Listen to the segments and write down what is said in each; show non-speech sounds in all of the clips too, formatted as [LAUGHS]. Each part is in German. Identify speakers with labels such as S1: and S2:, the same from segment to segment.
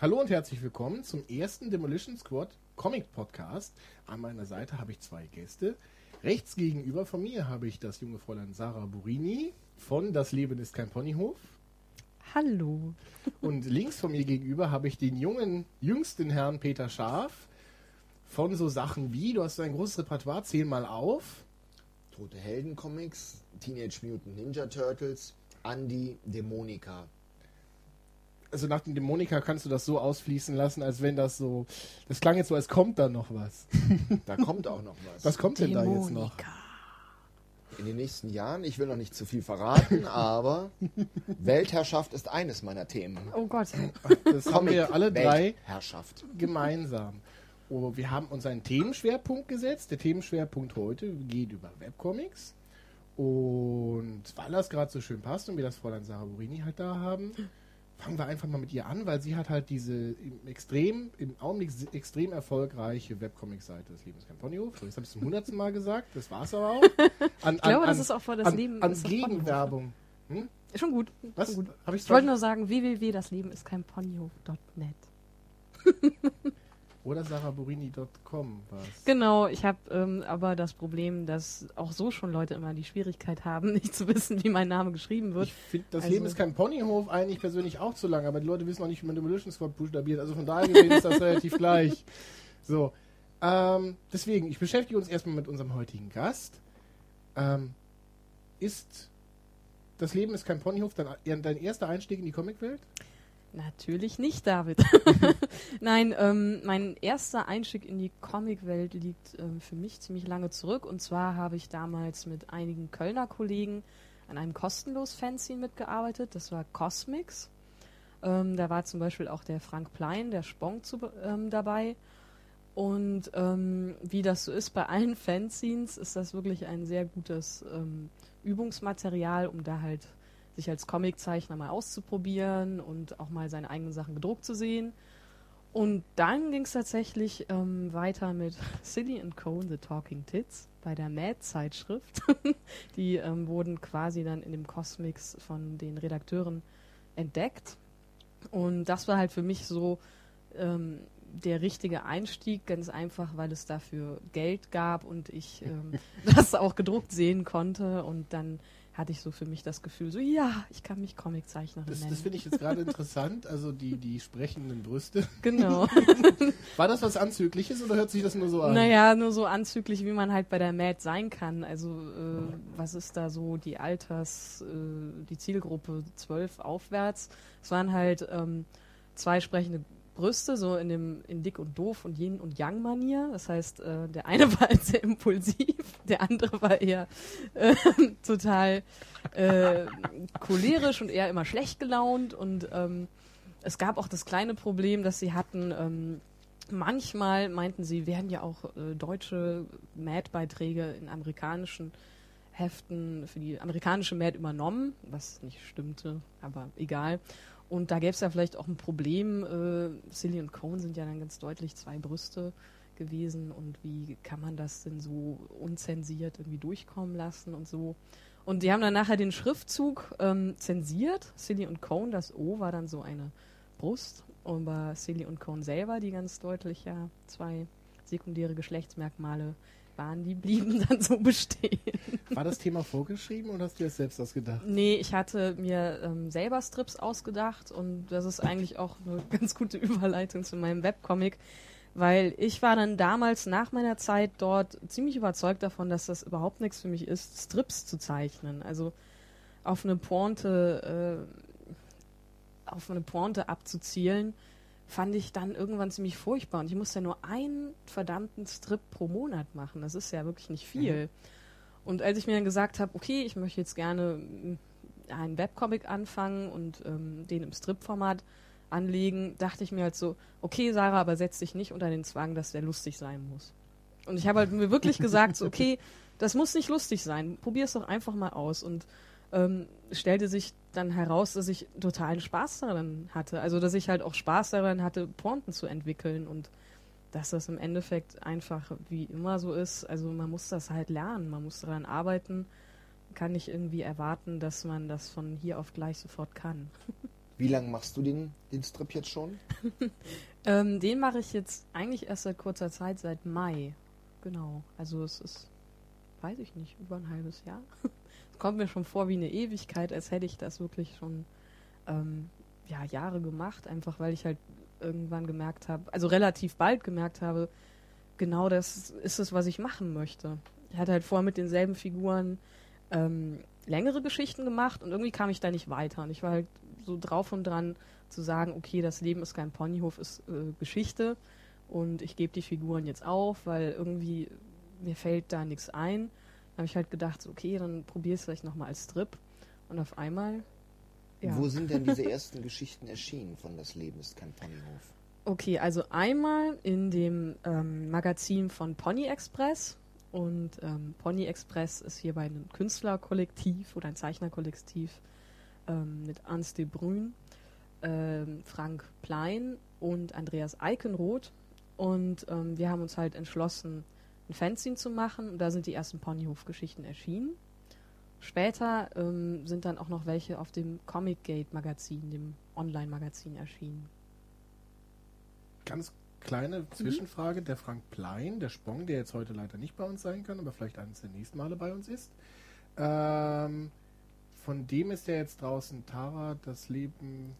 S1: Hallo und herzlich willkommen zum ersten Demolition Squad Comic Podcast. An meiner Seite habe ich zwei Gäste. Rechts gegenüber von mir habe ich das junge Fräulein Sarah Burini von Das Leben ist kein Ponyhof.
S2: Hallo.
S1: Und links von mir gegenüber habe ich den jungen, jüngsten Herrn Peter Scharf von so Sachen wie, du hast ein großes Repertoire, zähl mal auf.
S3: Tote Helden Comics, Teenage Mutant Ninja Turtles, Andy, Dämonika.
S1: Also nach dem Dämonika kannst du das so ausfließen lassen, als wenn das so. Das klang jetzt so, als kommt da noch was. [LAUGHS]
S3: Da kommt auch noch was.
S1: Was kommt denn da jetzt noch?
S3: In den nächsten Jahren, ich will noch nicht zu viel verraten, [LAUGHS] aber Weltherrschaft ist eines meiner Themen.
S2: Oh Gott.
S1: Das haben wir alle drei
S3: Weltherrschaft.
S1: gemeinsam. Oh, wir haben uns einen Themenschwerpunkt gesetzt. Der Themenschwerpunkt heute geht über Webcomics. Und weil das gerade so schön passt und wir das Fräulein Sarah Burini halt da haben, fangen wir einfach mal mit ihr an, weil sie hat halt diese im extrem, im Augenblick extrem erfolgreiche Webcomic-Seite des Lebens kein Ponyhof. Jetzt habe ich es zum hundertsten Mal gesagt, das war es aber auch. [LAUGHS] An,
S2: Ich glaube, das ist auch vor das
S1: an,
S2: Leben
S1: an. Gegenwerbung. Hm?
S2: Schon gut.
S1: Was?
S2: Schon gut. Ich wollte nur sagen, www, das Leben ist kein Ponyhof.net. [LAUGHS]
S1: Oder saraburini.com war es.
S2: Genau, ich habe ähm, aber das Problem, dass auch so schon Leute immer die Schwierigkeit haben, [LAUGHS] nicht zu wissen, wie mein Name geschrieben wird.
S1: Ich finde, das
S2: Also-
S1: Leben ist kein Ponyhof, eigentlich persönlich auch zu lang, aber die Leute wissen auch nicht, wie man Demolition Squad buchstabiert. Also von daher gesehen ist das relativ [LAUGHS] gleich. So. Ähm, deswegen, ich beschäftige uns erstmal mit unserem heutigen Gast. Ähm, ist das Leben ist kein Ponyhof dein, dein erster Einstieg in die Comicwelt?
S2: Natürlich nicht, David. [LAUGHS] Nein, ähm, mein erster Einstieg in die Comicwelt liegt ähm, für mich ziemlich lange zurück. Und zwar habe ich damals mit einigen Kölner Kollegen an einem kostenlos Fanzine mitgearbeitet. Das war Cosmix. Ähm, da war zum Beispiel auch der Frank Plein, der Spong zu, ähm, dabei. Und ähm, wie das so ist bei allen Fanzines, ist das wirklich ein sehr gutes ähm, Übungsmaterial, um da halt sich als Comiczeichner mal auszuprobieren und auch mal seine eigenen Sachen gedruckt zu sehen. Und dann ging es tatsächlich ähm, weiter mit [LAUGHS] Silly and Cone, The Talking Tits, bei der Mad-Zeitschrift. [LAUGHS] Die ähm, wurden quasi dann in dem Cosmix von den Redakteuren entdeckt. Und das war halt für mich so ähm, der richtige Einstieg, ganz einfach, weil es dafür Geld gab und ich ähm, [LAUGHS] das auch gedruckt sehen konnte. Und dann hatte ich so für mich das Gefühl, so ja, ich kann mich Comiczeichnerin
S1: Das,
S2: nennen.
S1: das finde ich jetzt gerade interessant, also die, die sprechenden Brüste. [LAUGHS]
S2: genau. [LAUGHS]
S1: War das was Anzügliches oder hört sich das nur so an?
S2: Naja, nur so anzüglich, wie man halt bei der Mad sein kann. Also, äh, was ist da so die Alters, äh, die Zielgruppe 12 aufwärts? Es waren halt ähm, zwei sprechende Brüste, so in dem in dick und doof und Yin und Yang Manier. Das heißt, äh, der eine [LAUGHS] war halt sehr impulsiv, der andere war eher äh, total äh, cholerisch und eher immer schlecht gelaunt und ähm, es gab auch das kleine Problem, dass sie hatten, ähm, manchmal meinten sie, werden ja auch äh, deutsche Mad-Beiträge in amerikanischen Heften für die amerikanische Mad übernommen, was nicht stimmte, aber egal. Und da gäbe es ja vielleicht auch ein Problem. Äh, Silly und Cone sind ja dann ganz deutlich zwei Brüste gewesen und wie kann man das denn so unzensiert irgendwie durchkommen lassen und so. Und die haben dann nachher den Schriftzug ähm, zensiert. Silly und Cone, das O war dann so eine Brust. Und bei Silly und Cone selber, die ganz deutlich ja zwei sekundäre Geschlechtsmerkmale waren, die blieben [LAUGHS] dann so bestehen.
S1: War das Thema vorgeschrieben oder hast du das selbst ausgedacht?
S2: Nee, ich hatte mir ähm, selber Strips ausgedacht und das ist eigentlich auch eine [LAUGHS] ganz gute Überleitung zu meinem Webcomic, weil ich war dann damals nach meiner Zeit dort ziemlich überzeugt davon, dass das überhaupt nichts für mich ist, Strips zu zeichnen. Also auf eine Pointe, äh, auf eine Pointe abzuzielen, fand ich dann irgendwann ziemlich furchtbar. Und ich musste ja nur einen verdammten Strip pro Monat machen. Das ist ja wirklich nicht viel. Und als ich mir dann gesagt habe, okay, ich möchte jetzt gerne mm, einen Webcomic anfangen und ähm, den im Strip-Format anlegen, dachte ich mir halt so, okay, Sarah, aber setz dich nicht unter den Zwang, dass der lustig sein muss. Und ich habe halt mir wirklich gesagt, so, okay, [LAUGHS] das muss nicht lustig sein. Probier es doch einfach mal aus. Und ähm, stellte sich dann heraus, dass ich totalen Spaß daran hatte. Also, dass ich halt auch Spaß daran hatte, Pointen zu entwickeln und dass das im Endeffekt einfach wie immer so ist. Also, man muss das halt lernen, man muss daran arbeiten. Kann nicht irgendwie erwarten, dass man das von hier auf gleich sofort kann.
S3: Wie lange machst du den, den Strip jetzt schon? [LAUGHS]
S2: ähm, den mache ich jetzt eigentlich erst seit kurzer Zeit, seit Mai. Genau. Also es ist, weiß ich nicht, über ein halbes Jahr. [LAUGHS] kommt mir schon vor wie eine Ewigkeit, als hätte ich das wirklich schon ähm, ja, Jahre gemacht, einfach weil ich halt irgendwann gemerkt habe, also relativ bald gemerkt habe, genau das ist es, was ich machen möchte. Ich hatte halt vorher mit denselben Figuren ähm, längere Geschichten gemacht und irgendwie kam ich da nicht weiter. Und ich war halt so drauf und dran zu sagen, okay, das Leben ist kein Ponyhof, ist äh, Geschichte und ich gebe die Figuren jetzt auf, weil irgendwie mir fällt da nichts ein. Habe ich halt gedacht, okay, dann probier es vielleicht nochmal als Strip. Und auf einmal.
S3: Ja. Wo sind denn diese ersten Geschichten erschienen von Das Leben ist kein Ponyhof?
S2: Okay, also einmal in dem ähm, Magazin von Pony Express. Und ähm, Pony Express ist hierbei ein Künstlerkollektiv oder ein Zeichnerkollektiv ähm, mit Ernst de Bruyne, ähm, Frank Plein und Andreas Eikenroth. Und ähm, wir haben uns halt entschlossen, ein Fanzine zu machen. Und da sind die ersten Ponyhof-Geschichten erschienen. Später ähm, sind dann auch noch welche auf dem Comic Gate Magazin, dem Online-Magazin erschienen.
S1: Ganz kleine mhm. Zwischenfrage. Mhm. Der Frank Plein, der Spong, der jetzt heute leider nicht bei uns sein kann, aber vielleicht eines der nächsten Male bei uns ist. Ähm, von dem ist ja jetzt draußen Tara das Leben.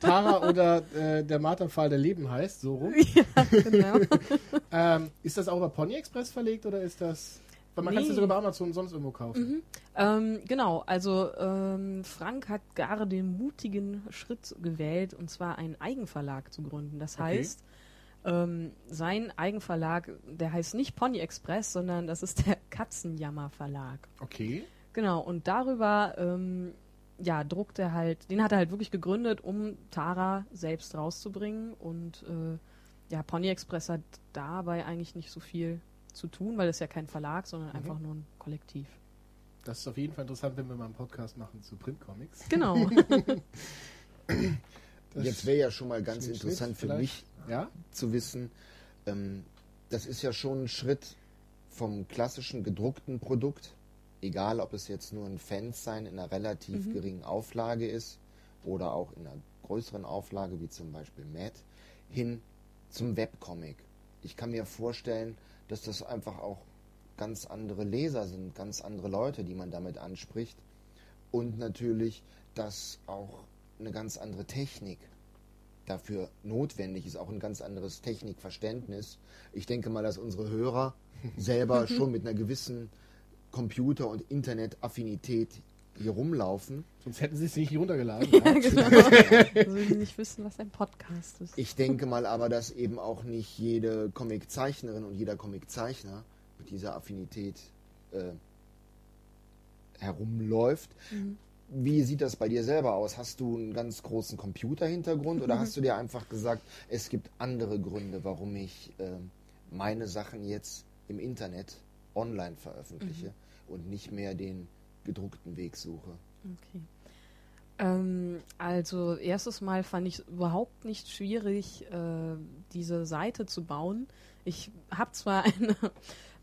S1: Tara oder äh, der Marterpfahl der Leben heißt, so rum. [LAUGHS] Ja, genau. [LAUGHS] ähm, ist das auch über Pony Express verlegt oder ist das. Weil man nee. kann es ja sogar bei Amazon sonst irgendwo kaufen.
S2: Mhm. Ähm, genau, also ähm, Frank hat gar den mutigen Schritt gewählt, und zwar einen Eigenverlag zu gründen. Das okay. heißt, ähm, sein Eigenverlag, der heißt nicht Pony Express, sondern das ist der Katzenjammer Verlag.
S1: Okay.
S2: Genau, und darüber ähm, ja, druckt er halt, den hat er halt wirklich gegründet, um Tara selbst rauszubringen. Und äh, ja, Pony Express hat dabei eigentlich nicht so viel zu tun, weil es ja kein Verlag, sondern mhm. einfach nur ein Kollektiv.
S1: Das ist auf jeden Fall interessant, wenn wir mal einen Podcast machen zu Printcomics.
S2: Genau. [LAUGHS]
S3: Jetzt wäre ja schon mal ganz interessant für mich ja? zu wissen, ähm, das ist ja schon ein Schritt vom klassischen gedruckten Produkt egal ob es jetzt nur ein Fansign in einer relativ mhm. geringen Auflage ist oder auch in einer größeren Auflage, wie zum Beispiel Matt, hin zum Webcomic. Ich kann mir vorstellen, dass das einfach auch ganz andere Leser sind, ganz andere Leute, die man damit anspricht. Und natürlich, dass auch eine ganz andere Technik dafür notwendig ist, auch ein ganz anderes Technikverständnis. Ich denke mal, dass unsere Hörer [LAUGHS] selber schon mit einer gewissen Computer- und Internet-Affinität hier rumlaufen.
S1: Sonst hätten sie es nicht runtergeladen. [LAUGHS]
S2: ja, genau. [LAUGHS] also sie nicht wissen, was ein Podcast ist.
S3: Ich denke mal aber, dass eben auch nicht jede Comiczeichnerin und jeder Comiczeichner mit dieser Affinität äh, herumläuft. Mhm. Wie sieht das bei dir selber aus? Hast du einen ganz großen Computerhintergrund oder mhm. hast du dir einfach gesagt, es gibt andere Gründe, warum ich äh, meine Sachen jetzt im Internet online veröffentliche mhm. und nicht mehr den gedruckten Weg suche.
S2: Okay. Ähm, also erstes Mal fand ich es überhaupt nicht schwierig, äh, diese Seite zu bauen. Ich habe zwar eine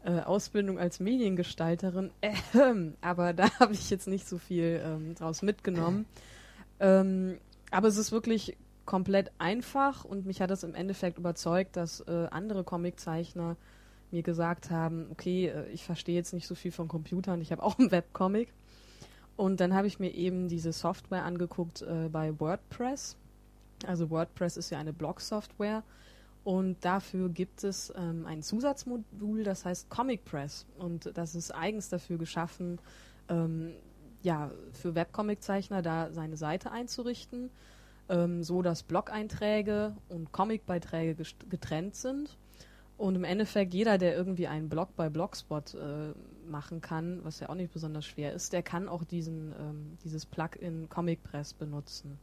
S2: äh, Ausbildung als Mediengestalterin, äh, [LAUGHS] aber da habe ich jetzt nicht so viel ähm, draus mitgenommen. Ähm, aber es ist wirklich komplett einfach und mich hat es im Endeffekt überzeugt, dass äh, andere Comiczeichner mir gesagt haben, okay, äh, ich verstehe jetzt nicht so viel von Computern, ich habe auch einen Webcomic. Und dann habe ich mir eben diese Software angeguckt äh, bei WordPress. Also WordPress ist ja eine Blog-Software und dafür gibt es ähm, ein Zusatzmodul, das heißt ComicPress. Und das ist eigens dafür geschaffen, ähm, ja, für Webcomic-Zeichner da seine Seite einzurichten, ähm, so dass Blog-Einträge und Comicbeiträge getrennt sind und im Endeffekt jeder, der irgendwie einen Blog bei Blogspot äh, machen kann, was ja auch nicht besonders schwer ist, der kann auch diesen, ähm, dieses Plugin ComicPress benutzen.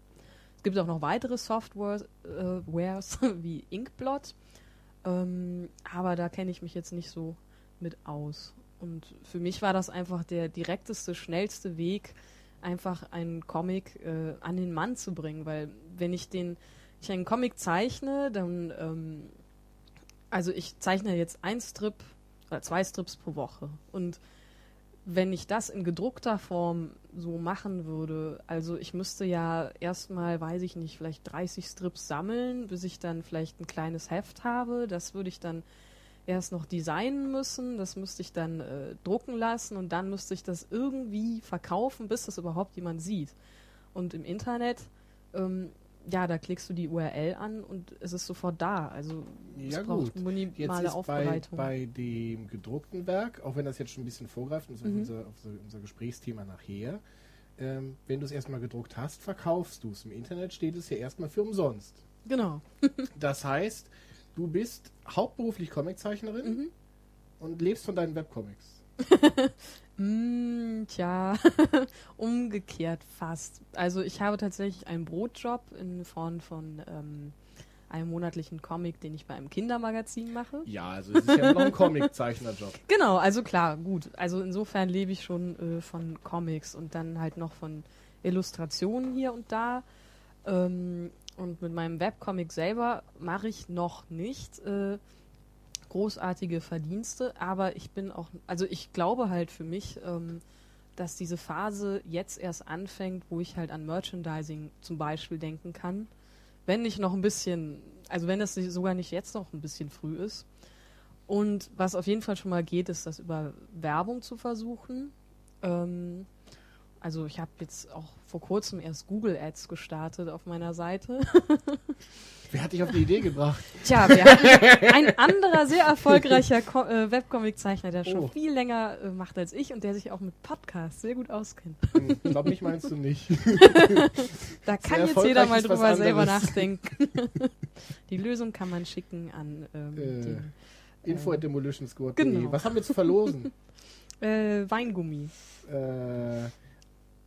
S2: Es gibt auch noch weitere Softwares äh, [LAUGHS] wie Inkblot. Ähm, aber da kenne ich mich jetzt nicht so mit aus. Und für mich war das einfach der direkteste, schnellste Weg, einfach einen Comic äh, an den Mann zu bringen. Weil wenn ich den, ich einen Comic zeichne, dann, ähm, also ich zeichne jetzt ein Strip oder zwei Strips pro Woche. Und wenn ich das in gedruckter Form so machen würde, also ich müsste ja erstmal, weiß ich nicht, vielleicht 30 Strips sammeln, bis ich dann vielleicht ein kleines Heft habe. Das würde ich dann erst noch designen müssen, das müsste ich dann äh, drucken lassen und dann müsste ich das irgendwie verkaufen, bis das überhaupt jemand sieht. Und im Internet ähm, ja, da klickst du die URL an und es ist sofort da. Also
S1: ja, es braucht gut. minimale jetzt ist Aufbereitung. Bei, bei dem gedruckten Werk, auch wenn das jetzt schon ein bisschen vorgreift, das ist mhm. unser, unser Gesprächsthema nachher, ähm, wenn du es erstmal gedruckt hast, verkaufst du es. Im Internet steht es ja erstmal für umsonst.
S2: Genau. [LAUGHS]
S1: das heißt, du bist hauptberuflich Comiczeichnerin mhm. und lebst von deinen Webcomics. [LAUGHS]
S2: Mm, tja, [LAUGHS] umgekehrt fast. Also ich habe tatsächlich einen Brotjob in Form von ähm, einem monatlichen Comic, den ich bei einem Kindermagazin mache.
S1: Ja, also es ist ja noch ein [LAUGHS] Comiczeichnerjob.
S2: Genau, also klar, gut. Also insofern lebe ich schon äh, von Comics und dann halt noch von Illustrationen hier und da. Ähm, und mit meinem Webcomic selber mache ich noch nicht. Äh, großartige Verdienste, aber ich bin auch, also ich glaube halt für mich, ähm, dass diese Phase jetzt erst anfängt, wo ich halt an Merchandising zum Beispiel denken kann. Wenn nicht noch ein bisschen, also wenn das sogar nicht jetzt noch ein bisschen früh ist. Und was auf jeden Fall schon mal geht, ist das über Werbung zu versuchen. Ähm, also ich habe jetzt auch vor kurzem erst Google Ads gestartet auf meiner Seite. [LAUGHS]
S1: Wer hat dich auf die Idee gebracht?
S2: Tja, wir hatten [LAUGHS] ein anderer sehr erfolgreicher äh, Webcomic-Zeichner, der schon oh. viel länger äh, macht als ich und der sich auch mit Podcasts sehr gut auskennt.
S1: Hm, ich glaube, mich meinst du nicht. [LAUGHS]
S2: da kann jetzt jeder mal drüber selber nachdenken. die Lösung kann man schicken an ähm, äh,
S1: den, info at demolitionsquad.de. Genau. Was haben wir zu verlosen?
S2: Äh, Weingummi.
S1: Äh,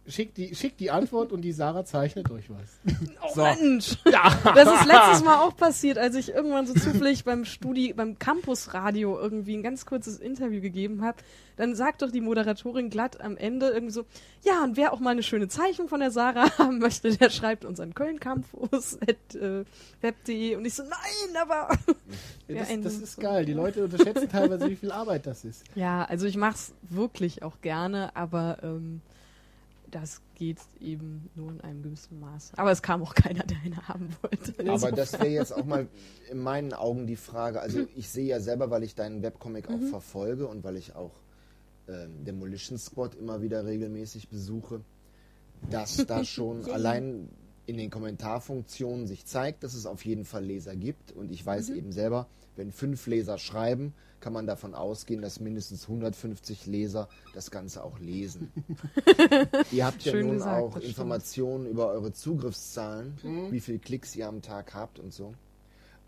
S1: Schick die, schick die Antwort und die Sarah zeichnet euch was. [LAUGHS]
S2: Oh so. Mensch! [LAUGHS] Ja. Das ist letztes Mal auch passiert, als ich irgendwann so zufällig beim Studi, beim Campusradio irgendwie ein ganz kurzes Interview gegeben habe. Dann sagt doch die Moderatorin glatt am Ende irgendwie so, ja, und wer auch mal eine schöne Zeichnung von der Sarah [LAUGHS] haben möchte, der schreibt uns an kölncampus.web.de und ich so, nein, aber...
S1: Ja, das, das ist geil. Die Leute unterschätzen teilweise, wie viel Arbeit das ist.
S2: Ja, also ich mach's wirklich auch gerne, aber... Ähm, das geht eben nur in einem gewissen Maß. Aber es kam auch keiner, der eine haben wollte.
S3: Aber das wäre jetzt auch mal in meinen Augen die Frage. Also ich sehe ja selber, weil ich deinen Webcomic auch mhm. verfolge und weil ich auch ähm, Demolition Squad immer wieder regelmäßig besuche, dass da [LAUGHS] schon allein in den Kommentarfunktionen sich zeigt, dass es auf jeden Fall Leser gibt. Und ich weiß mhm. eben selber, wenn fünf Leser schreiben, kann man davon ausgehen, dass mindestens 150 Leser das Ganze auch lesen. [LAUGHS] ihr habt ja Schön nun gesagt, auch Informationen stimmt. über eure Zugriffszahlen, mhm. wie viele Klicks ihr am Tag habt und so.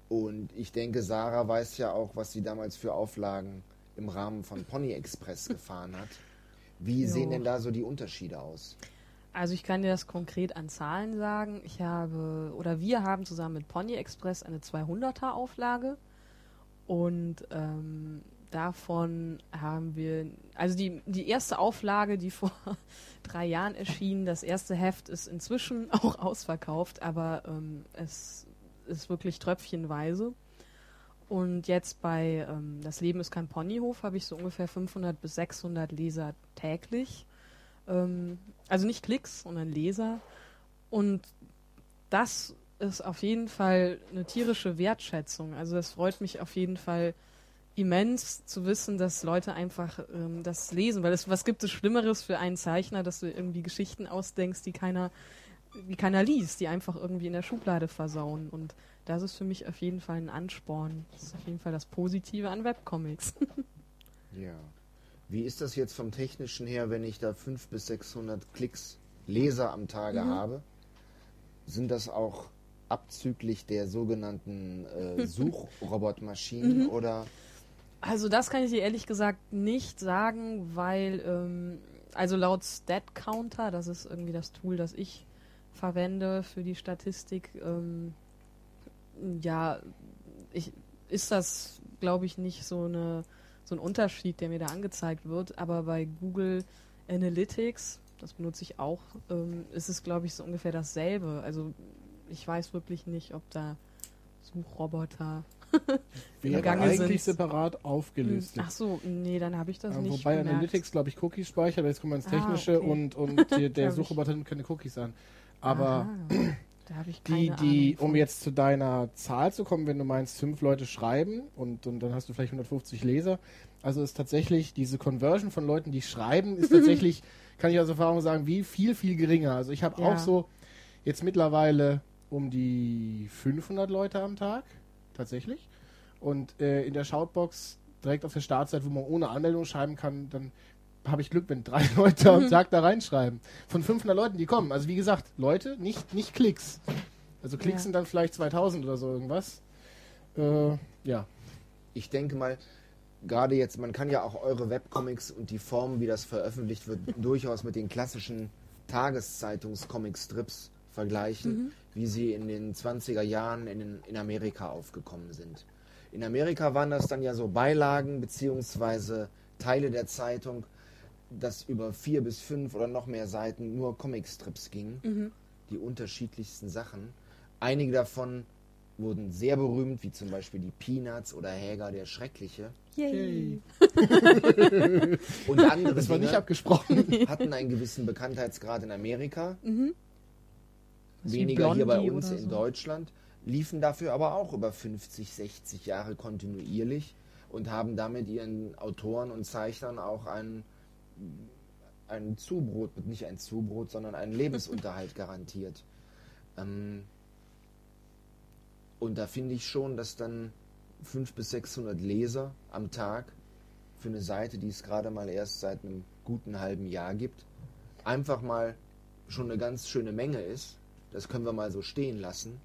S3: Und ich denke, Sarah weiß ja auch, was sie damals für Auflagen im Rahmen von Pony Express gefahren hat. Wie jo. sehen denn da so die Unterschiede aus?
S2: Also ich kann dir das konkret an Zahlen sagen. Ich habe oder wir haben zusammen mit Pony Express eine 200er Auflage und ähm, davon haben wir, also die, die erste Auflage, die vor [LAUGHS] drei Jahren erschien, das erste Heft ist inzwischen [LAUGHS] auch ausverkauft, aber ähm, es ist wirklich tröpfchenweise. Und jetzt bei ähm, Das Leben ist kein Ponyhof habe ich so ungefähr 500 bis 600 Leser täglich. Ähm, also nicht Klicks, sondern Leser. Und das ist auf jeden Fall eine tierische Wertschätzung. Also es freut mich auf jeden Fall immens zu wissen, dass Leute einfach ähm, das lesen, weil es was gibt es Schlimmeres für einen Zeichner, dass du irgendwie Geschichten ausdenkst, die keiner, die keiner liest, die einfach irgendwie in der Schublade versauen. Und das ist für mich auf jeden Fall ein Ansporn. Das ist auf jeden Fall das Positive an Webcomics. [LAUGHS]
S3: ja. Wie ist das jetzt vom Technischen her, wenn ich da 500 bis 600 Klicks Leser am Tage mhm. habe? Sind das auch abzüglich der sogenannten äh, [LAUGHS] Suchrobotmaschinen mhm. oder?
S2: Also das kann ich dir ehrlich gesagt nicht sagen, weil ähm, also laut Stat Counter, das ist irgendwie das Tool, das ich verwende für die Statistik, ähm, ja, ich ist das, glaube ich, nicht so eine so ein Unterschied, der mir da angezeigt wird. Aber bei Google Analytics, das benutze ich auch, ähm, ist es, glaube ich, so ungefähr dasselbe. Also ich weiß wirklich nicht, ob da Suchroboter [LAUGHS]
S1: Wäre eigentlich sind. separat aufgelistet.
S2: Ach so, nee, dann habe ich das
S1: äh,
S2: nicht.
S1: Wobei gemerkt. Analytics, glaube ich, Cookies speichert, aber jetzt kommen wir ins ah, Technische ah, okay. und, und [LAUGHS] der, der Suchroboter nimmt keine Cookies an. Aber die, die, um jetzt zu deiner Zahl zu kommen, wenn du meinst, fünf Leute schreiben und, und dann hast du vielleicht 150 Leser, also ist tatsächlich diese Conversion von Leuten, die schreiben, ist [LAUGHS] tatsächlich, kann ich aus Erfahrung sagen, wie viel, viel geringer. Also ich habe ja. auch so jetzt mittlerweile um die 500 Leute am Tag, tatsächlich. Und äh, in der Shoutbox direkt auf der Startseite, wo man ohne Anmeldung schreiben kann, dann habe ich Glück, wenn drei [LAUGHS] Leute am Tag da reinschreiben. Von 500 Leuten, die kommen. Also wie gesagt, Leute, nicht, nicht Klicks. Also Klicks ja. sind dann vielleicht 2000 oder so irgendwas. Äh, ja.
S3: Ich denke mal, gerade jetzt, man kann ja auch eure Webcomics und die Form, wie das veröffentlicht wird, [LAUGHS] durchaus mit den klassischen Tageszeitungs-Comic-Strips vergleichen, mhm. wie sie in den 20er Jahren in, in Amerika aufgekommen sind. In Amerika waren das dann ja so Beilagen beziehungsweise Teile der Zeitung, dass über vier bis fünf oder noch mehr Seiten nur Comicstrips gingen, mhm. die unterschiedlichsten Sachen. Einige davon wurden sehr berühmt, wie zum Beispiel die Peanuts oder Häger der Schreckliche. Yay. [LAUGHS] und andere
S1: das war Dinge nicht abgesprochen.
S3: hatten einen gewissen Bekanntheitsgrad in Amerika, mhm. Weniger hier bei uns in so. Deutschland, liefen dafür aber auch über 50, 60 Jahre kontinuierlich und haben damit ihren Autoren und Zeichnern auch ein, ein Zubrot, nicht ein Zubrot, sondern einen Lebensunterhalt [LAUGHS] garantiert. Ähm, und da finde ich schon, dass dann 500 bis 600 Leser am Tag für eine Seite, die es gerade mal erst seit einem guten halben Jahr gibt, einfach mal schon eine ganz schöne Menge ist. Das können wir mal so stehen lassen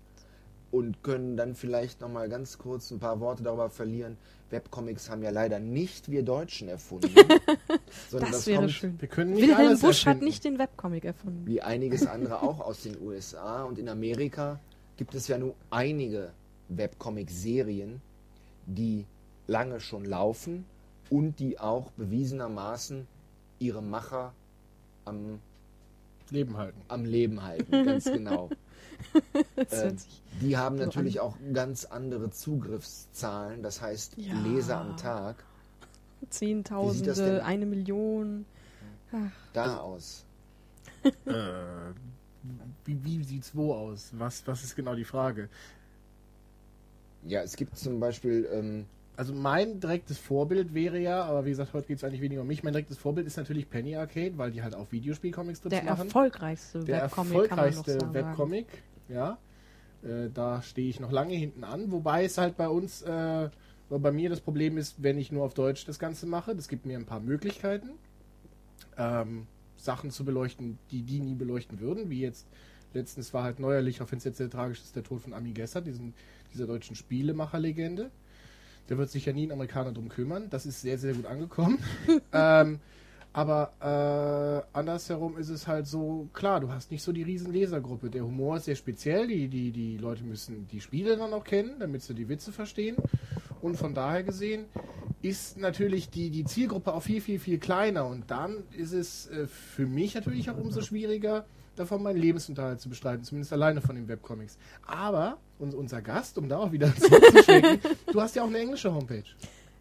S3: und können dann vielleicht noch mal ganz kurz ein paar Worte darüber verlieren. Webcomics haben ja leider nicht wir Deutschen erfunden. [LAUGHS]
S2: sondern das, das wäre schön.
S1: Wir können nicht Wilhelm
S2: Busch hat nicht den Webcomic erfunden.
S3: Wie einiges andere auch aus den USA und in Amerika gibt es ja nur einige Webcomic-Serien, die lange schon laufen und die auch bewiesenermaßen ihre Macher am
S1: Leben halten.
S3: Am Leben halten, [LAUGHS] ganz genau. äh, die haben natürlich auch ganz andere Zugriffszahlen, das heißt ja. Leser am Tag.
S2: Zehntausende, eine Million.
S3: Ach. Da aus.
S1: äh, wie, wie es wo aus? Was, was ist genau die Frage?
S3: Ja, es gibt zum Beispiel. Ähm,
S1: also mein direktes Vorbild wäre ja, aber wie gesagt, heute geht es eigentlich weniger um mich. Mein direktes Vorbild ist natürlich Penny Arcade, weil die halt auch Videospiel-Comics
S2: drin machen. Der erfolgreichste
S1: Der Webcomic, erfolgreichste Webcomic, ja. Äh, da stehe ich noch lange hinten an. Wobei es halt bei uns, äh, bei mir das Problem ist, wenn ich nur auf Deutsch das Ganze mache. Das gibt mir ein paar Möglichkeiten. Ähm, Sachen zu beleuchten, die die nie beleuchten würden, wie jetzt letztens war halt neuerlich, auch wenn es jetzt sehr tragisch ist, der Tod von Ami Gesser, diesen, dieser deutschen Spielemacher-Legende. Der wird sich ja nie ein Amerikaner drum kümmern. Das ist sehr, sehr gut angekommen. [LAUGHS] ähm, aber äh, andersherum ist es halt so, klar, du hast nicht so die riesen Lesergruppe. Der Humor ist sehr speziell, die, die, die Leute müssen die Spiele dann auch kennen, damit sie die Witze verstehen. Und von daher gesehen ist natürlich die, die Zielgruppe auch viel, viel, viel kleiner. Und dann ist es äh, für mich natürlich auch umso schwieriger, davon meinen Lebensunterhalt zu bestreiten, zumindest alleine von den Webcomics. Aber und unser Gast, um da auch wieder [LAUGHS] zurückzuschwenken, du hast ja auch eine englische Homepage.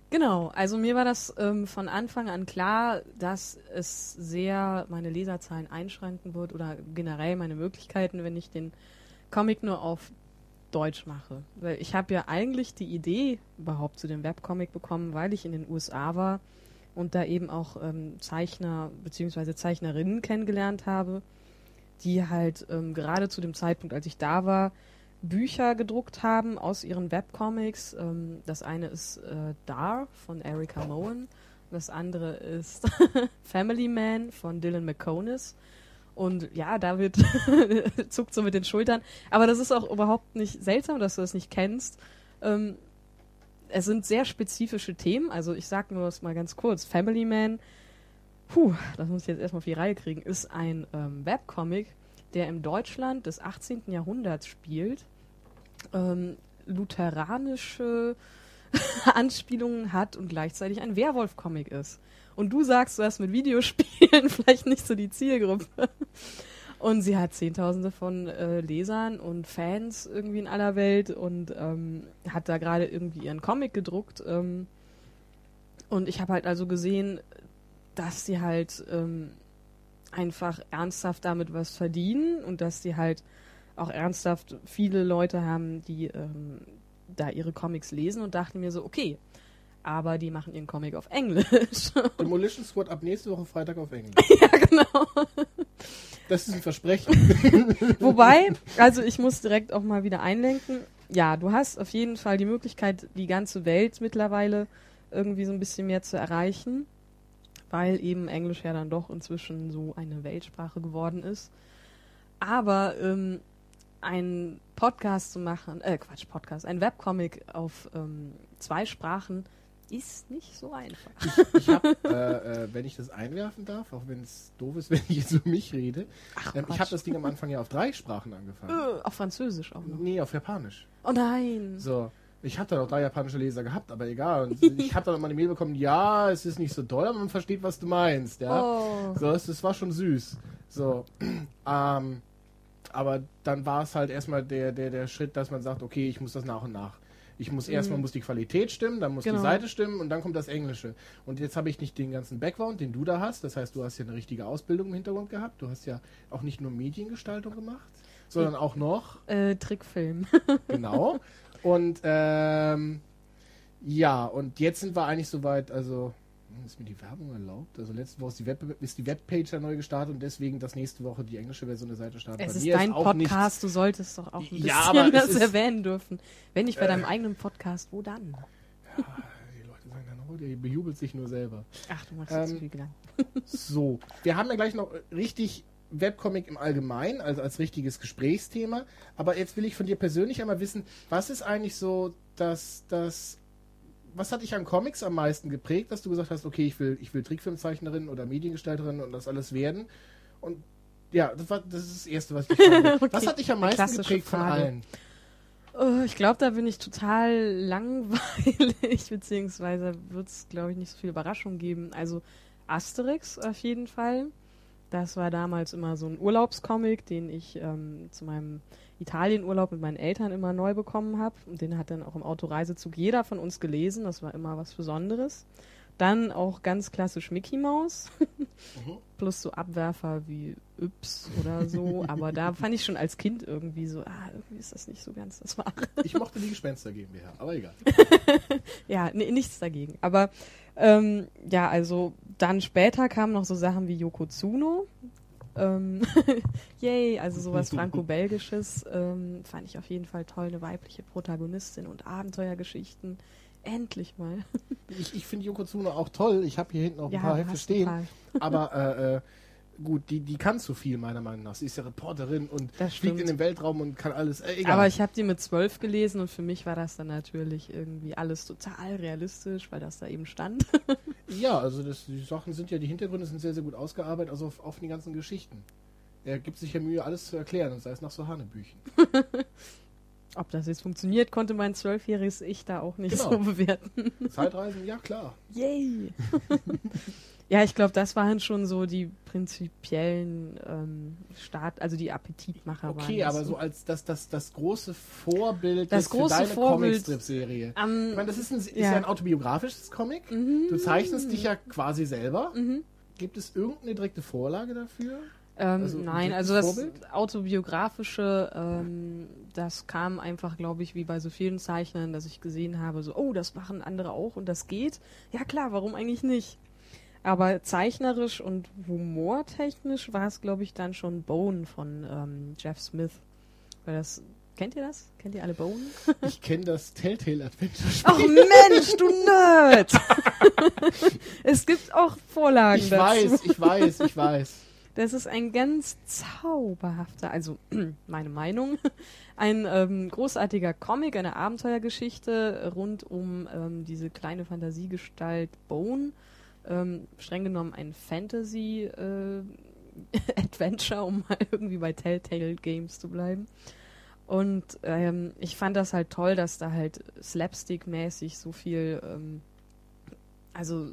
S2: Genau, also mir war das ähm, von Anfang an klar, dass es sehr meine Leserzahlen einschränken wird oder generell meine Möglichkeiten, wenn ich den Comic nur auf Deutsch mache. Weil ich habe ja eigentlich die Idee überhaupt zu dem Webcomic bekommen, weil ich in den USA war und da eben auch ähm, Zeichner bzw. Zeichnerinnen kennengelernt habe, die halt ähm, gerade zu dem Zeitpunkt, als ich da war, Bücher gedruckt haben aus ihren Webcomics. Ähm, das eine ist äh, Dar von Erika Moen. Das andere ist [LAUGHS] Family Man von Dylan McConis. Und ja, David [LAUGHS] zuckt so mit den Schultern. Aber das ist auch überhaupt nicht seltsam, dass du das nicht kennst. Ähm, es sind sehr spezifische Themen. Also ich sag nur das mal ganz kurz. Family Man, puh, das muss ich jetzt erstmal auf die Reihe kriegen, ist ein ähm, Webcomic, der im Deutschland des 18. Jahrhunderts spielt. Ähm, lutheranische [LAUGHS] Anspielungen hat und gleichzeitig ein Werwolf-Comic ist. Und du sagst, du hast mit Videospielen [LAUGHS] vielleicht nicht so die Zielgruppe. Und sie hat Zehntausende von äh, Lesern und Fans irgendwie in aller Welt und ähm, hat da gerade irgendwie ihren Comic gedruckt. Ähm, und ich habe halt also gesehen, dass sie halt ähm, einfach ernsthaft damit was verdienen und dass sie halt auch ernsthaft viele Leute haben, die ähm, da ihre Comics lesen und dachten mir so, okay, aber die machen ihren Comic auf Englisch. [LAUGHS]
S1: Demolition Squad ab nächste Woche Freitag auf Englisch. [LAUGHS]
S2: ja, genau.
S1: Das ist ein Versprechen. [LAUGHS]
S2: Wobei, also ich muss direkt auch mal wieder einlenken. Ja, du hast auf jeden Fall die Möglichkeit, die ganze Welt mittlerweile irgendwie so ein bisschen mehr zu erreichen, weil eben Englisch ja dann doch inzwischen so eine Weltsprache geworden ist. Aber ähm, ein Podcast zu machen, äh Quatsch, Podcast, ein Webcomic auf ähm, zwei Sprachen ist nicht so einfach.
S1: Ich, ich habe, [LAUGHS] äh, äh, wenn ich das einwerfen darf, auch wenn es doof ist, [LAUGHS] wenn ich jetzt über mich rede, Ach, ähm, ich habe das Ding am Anfang ja auf drei Sprachen angefangen.
S2: Äh, auf Französisch auch noch?
S1: Nee, auf Japanisch.
S2: Oh nein!
S1: So. Ich habe auch drei japanische Leser gehabt, aber egal. Und ich habe dann mal eine Mail bekommen, ja, es ist nicht so toll, aber man versteht, was du meinst. Ja? Oh. So, es, es war schon süß. So, ähm, aber dann war es halt erstmal der, der, der Schritt, dass man sagt, okay, ich muss das nach und nach ich muss mhm. erstmal muss die Qualität stimmen, dann muss genau. die Seite stimmen und dann kommt das Englische. Und jetzt habe ich nicht den ganzen Background, den du da hast. Das heißt, du hast ja eine richtige Ausbildung im Hintergrund gehabt. Du hast ja auch nicht nur Mediengestaltung gemacht, sondern auch noch
S2: äh, Trickfilm. [LAUGHS]
S1: genau. Und ähm, ja, und jetzt sind wir eigentlich soweit, also ist mir die Werbung erlaubt? Also letzte Woche ist die, Web ist die Webpage ja neu gestartet und deswegen, dass nächste Woche die englische Version der Seite startet.
S2: Es ist dein ist Podcast, du solltest doch auch ein bisschen ja, das erwähnen dürfen. Wenn nicht bei äh, deinem eigenen Podcast, wo dann?
S1: Ja, die Leute sagen dann, oh, der bejubelt sich nur selber.
S2: Ach, du machst ähm, zu viel Gedanken.
S1: so, wir haben ja gleich noch richtig Webcomic im Allgemeinen, also als richtiges Gesprächsthema. Aber jetzt will ich von dir persönlich einmal wissen, was ist eigentlich so das, das was hat dich an Comics am meisten geprägt, dass du gesagt hast, okay, ich will, ich will Trickfilmzeichnerin oder Mediengestalterin und das alles werden? Und ja, das, war, das ist das Erste, was ich [LAUGHS] okay. Was hat dich am meisten geprägt Frage. von allen?
S2: Oh, ich glaube, da bin ich total [LAUGHS] langweilig, beziehungsweise wird es, glaube ich, nicht so viel Überraschung geben. Also Asterix auf jeden Fall. Das war damals immer so ein Urlaubscomic, den ich ähm, zu meinem Italienurlaub mit meinen Eltern immer neu bekommen habe. Und den hat dann auch im Autoreisezug jeder von uns gelesen. Das war immer was Besonderes. Dann auch ganz klassisch Mickey Mouse. Mhm. [LAUGHS] Plus so Abwerfer wie Yps oder so. Aber da [LAUGHS] fand ich schon als Kind irgendwie so, ah, irgendwie ist das nicht so ganz das Wahre.
S1: Ich mochte die Gespenster GmbH, aber egal. [LAUGHS]
S2: ja, nee, nichts dagegen. Aber ähm, ja, also dann später kamen noch so Sachen wie Yokozuna. Ähm, [LAUGHS] yay, also sowas [LAUGHS] Franco-Belgisches ähm, fand ich auf jeden Fall toll. Eine weibliche Protagonistin und Abenteuergeschichten. Endlich mal. [LAUGHS]
S1: ich ich finde Yokozuna auch toll. Ich habe hier hinten noch ein ja, paar Hefte stehen. Aber äh, äh, gut, die, die kann zu viel, meiner Meinung nach. Sie ist ja Reporterin und fliegt in den Weltraum und kann alles. Äh, egal.
S2: Aber ich habe die mit zwölf gelesen und für mich war das dann natürlich irgendwie alles total realistisch, weil das da eben stand. [LAUGHS]
S1: ja, also das, die Sachen sind ja, die Hintergründe sind sehr, sehr gut ausgearbeitet, also auf, auf die ganzen Geschichten. Er gibt sich ja Mühe, alles zu erklären und sei es nach so Hanebüchen. [LAUGHS]
S2: Ob das jetzt funktioniert, konnte mein zwölfjähriges Ich da auch nicht genau. so bewerten.
S1: Zeitreisen, ja klar.
S2: Yay! [LAUGHS] Ja, ich glaube, das waren schon so die prinzipiellen ähm, Start, also die Appetitmacher
S1: okay, waren. aber so als das, das, das große Vorbild das große für deine Comicstrip-Serie. Um, ich meine, das ist, ein, ist ja. ja ein autobiografisches Comic. Mhm. Du zeichnest dich ja quasi selber. Mhm. Gibt es irgendeine direkte Vorlage dafür?
S2: Ähm, also, nein, also das Vorbild? autobiografische, ähm, das kam einfach, glaube ich, wie bei so vielen Zeichnern, dass ich gesehen habe, so, oh, das machen andere auch und das geht. Ja klar, warum eigentlich nicht? Aber zeichnerisch und humortechnisch war es, glaube ich, dann schon Bone von ähm, Jeff Smith. Weil das Kennt ihr das? Kennt ihr alle Bone? [LAUGHS]
S1: Ich kenne das Telltale Adventure Spiel.
S2: Ach Mensch, du Nerd! [LAUGHS] [LAUGHS] es gibt auch Vorlagen
S1: ich dazu. Ich weiß, ich weiß, ich weiß.
S2: Das ist ein ganz zauberhafter, also [CLEARS THROAT] meine Meinung, ein ähm, großartiger Comic, eine Abenteuergeschichte rund um ähm, diese kleine Fantasiegestalt Bone ähm, streng genommen ein Fantasy äh, [LAUGHS] Adventure, um mal irgendwie bei Telltale Games zu bleiben. Und ähm, ich fand das halt toll, dass da halt slapstick-mäßig so viel, ähm, also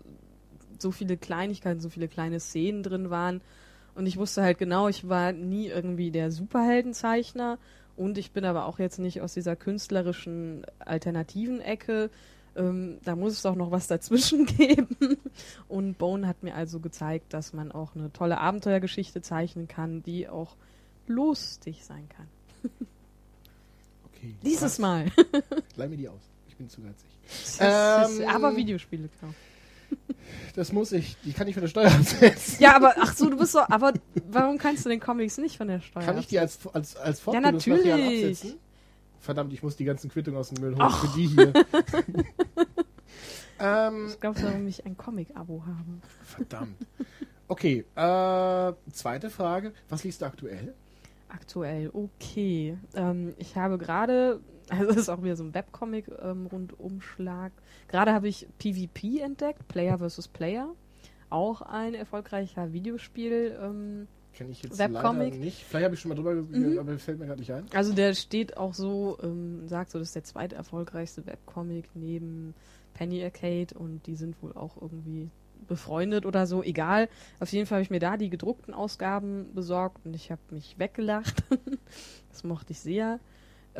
S2: so viele Kleinigkeiten, so viele kleine Szenen drin waren. Und ich wusste halt genau, ich war nie irgendwie der Superheldenzeichner und ich bin aber auch jetzt nicht aus dieser künstlerischen alternativen Ecke. Ähm, da muss es auch noch was dazwischen [LAUGHS] geben. Und Bone hat mir also gezeigt, dass man auch eine tolle Abenteuergeschichte zeichnen kann, die auch lustig sein kann.
S1: Okay.
S2: Lies es mal. [LAUGHS]
S1: Leih mir die aus. Ich bin zu geizig.
S2: Ähm, aber Videospiele, klar.
S1: Das muss ich. Die kann ich von der Steuer absetzen.
S2: Ja, aber ach so, du bist so. Aber warum kannst du den Comics nicht von der Steuer?
S1: Kann ich die als als als
S2: ja, natürlich. absetzen?
S1: Verdammt, ich muss die ganzen Quittungen aus dem Müll holen für die hier. [LAUGHS]
S2: ähm, ich glaube, warum ich ein Comic-Abo habe.
S1: Verdammt. Okay, äh, zweite Frage. Was liest du aktuell?
S2: Aktuell, okay. Ähm, ich habe gerade, [LAUGHS] also das ist auch wieder so ein Webcomic-Rundumschlag. Ähm, gerade habe ich PvP entdeckt, Player vs. Player. Auch ein erfolgreicher Videospiel. Ähm,
S1: Kenne ich jetzt Webcomic. leider nicht. Vielleicht habe ich schon mal drüber gesehen, mhm. aber fällt mir gerade nicht ein.
S2: Also der steht auch so, ähm, sagt so, das ist der zweite erfolgreichste Webcomic neben Penny Arcade und die sind wohl auch irgendwie befreundet oder so, egal. Auf jeden Fall habe ich mir da die gedruckten Ausgaben besorgt und ich habe mich weggelacht. [LAUGHS] das mochte ich sehr.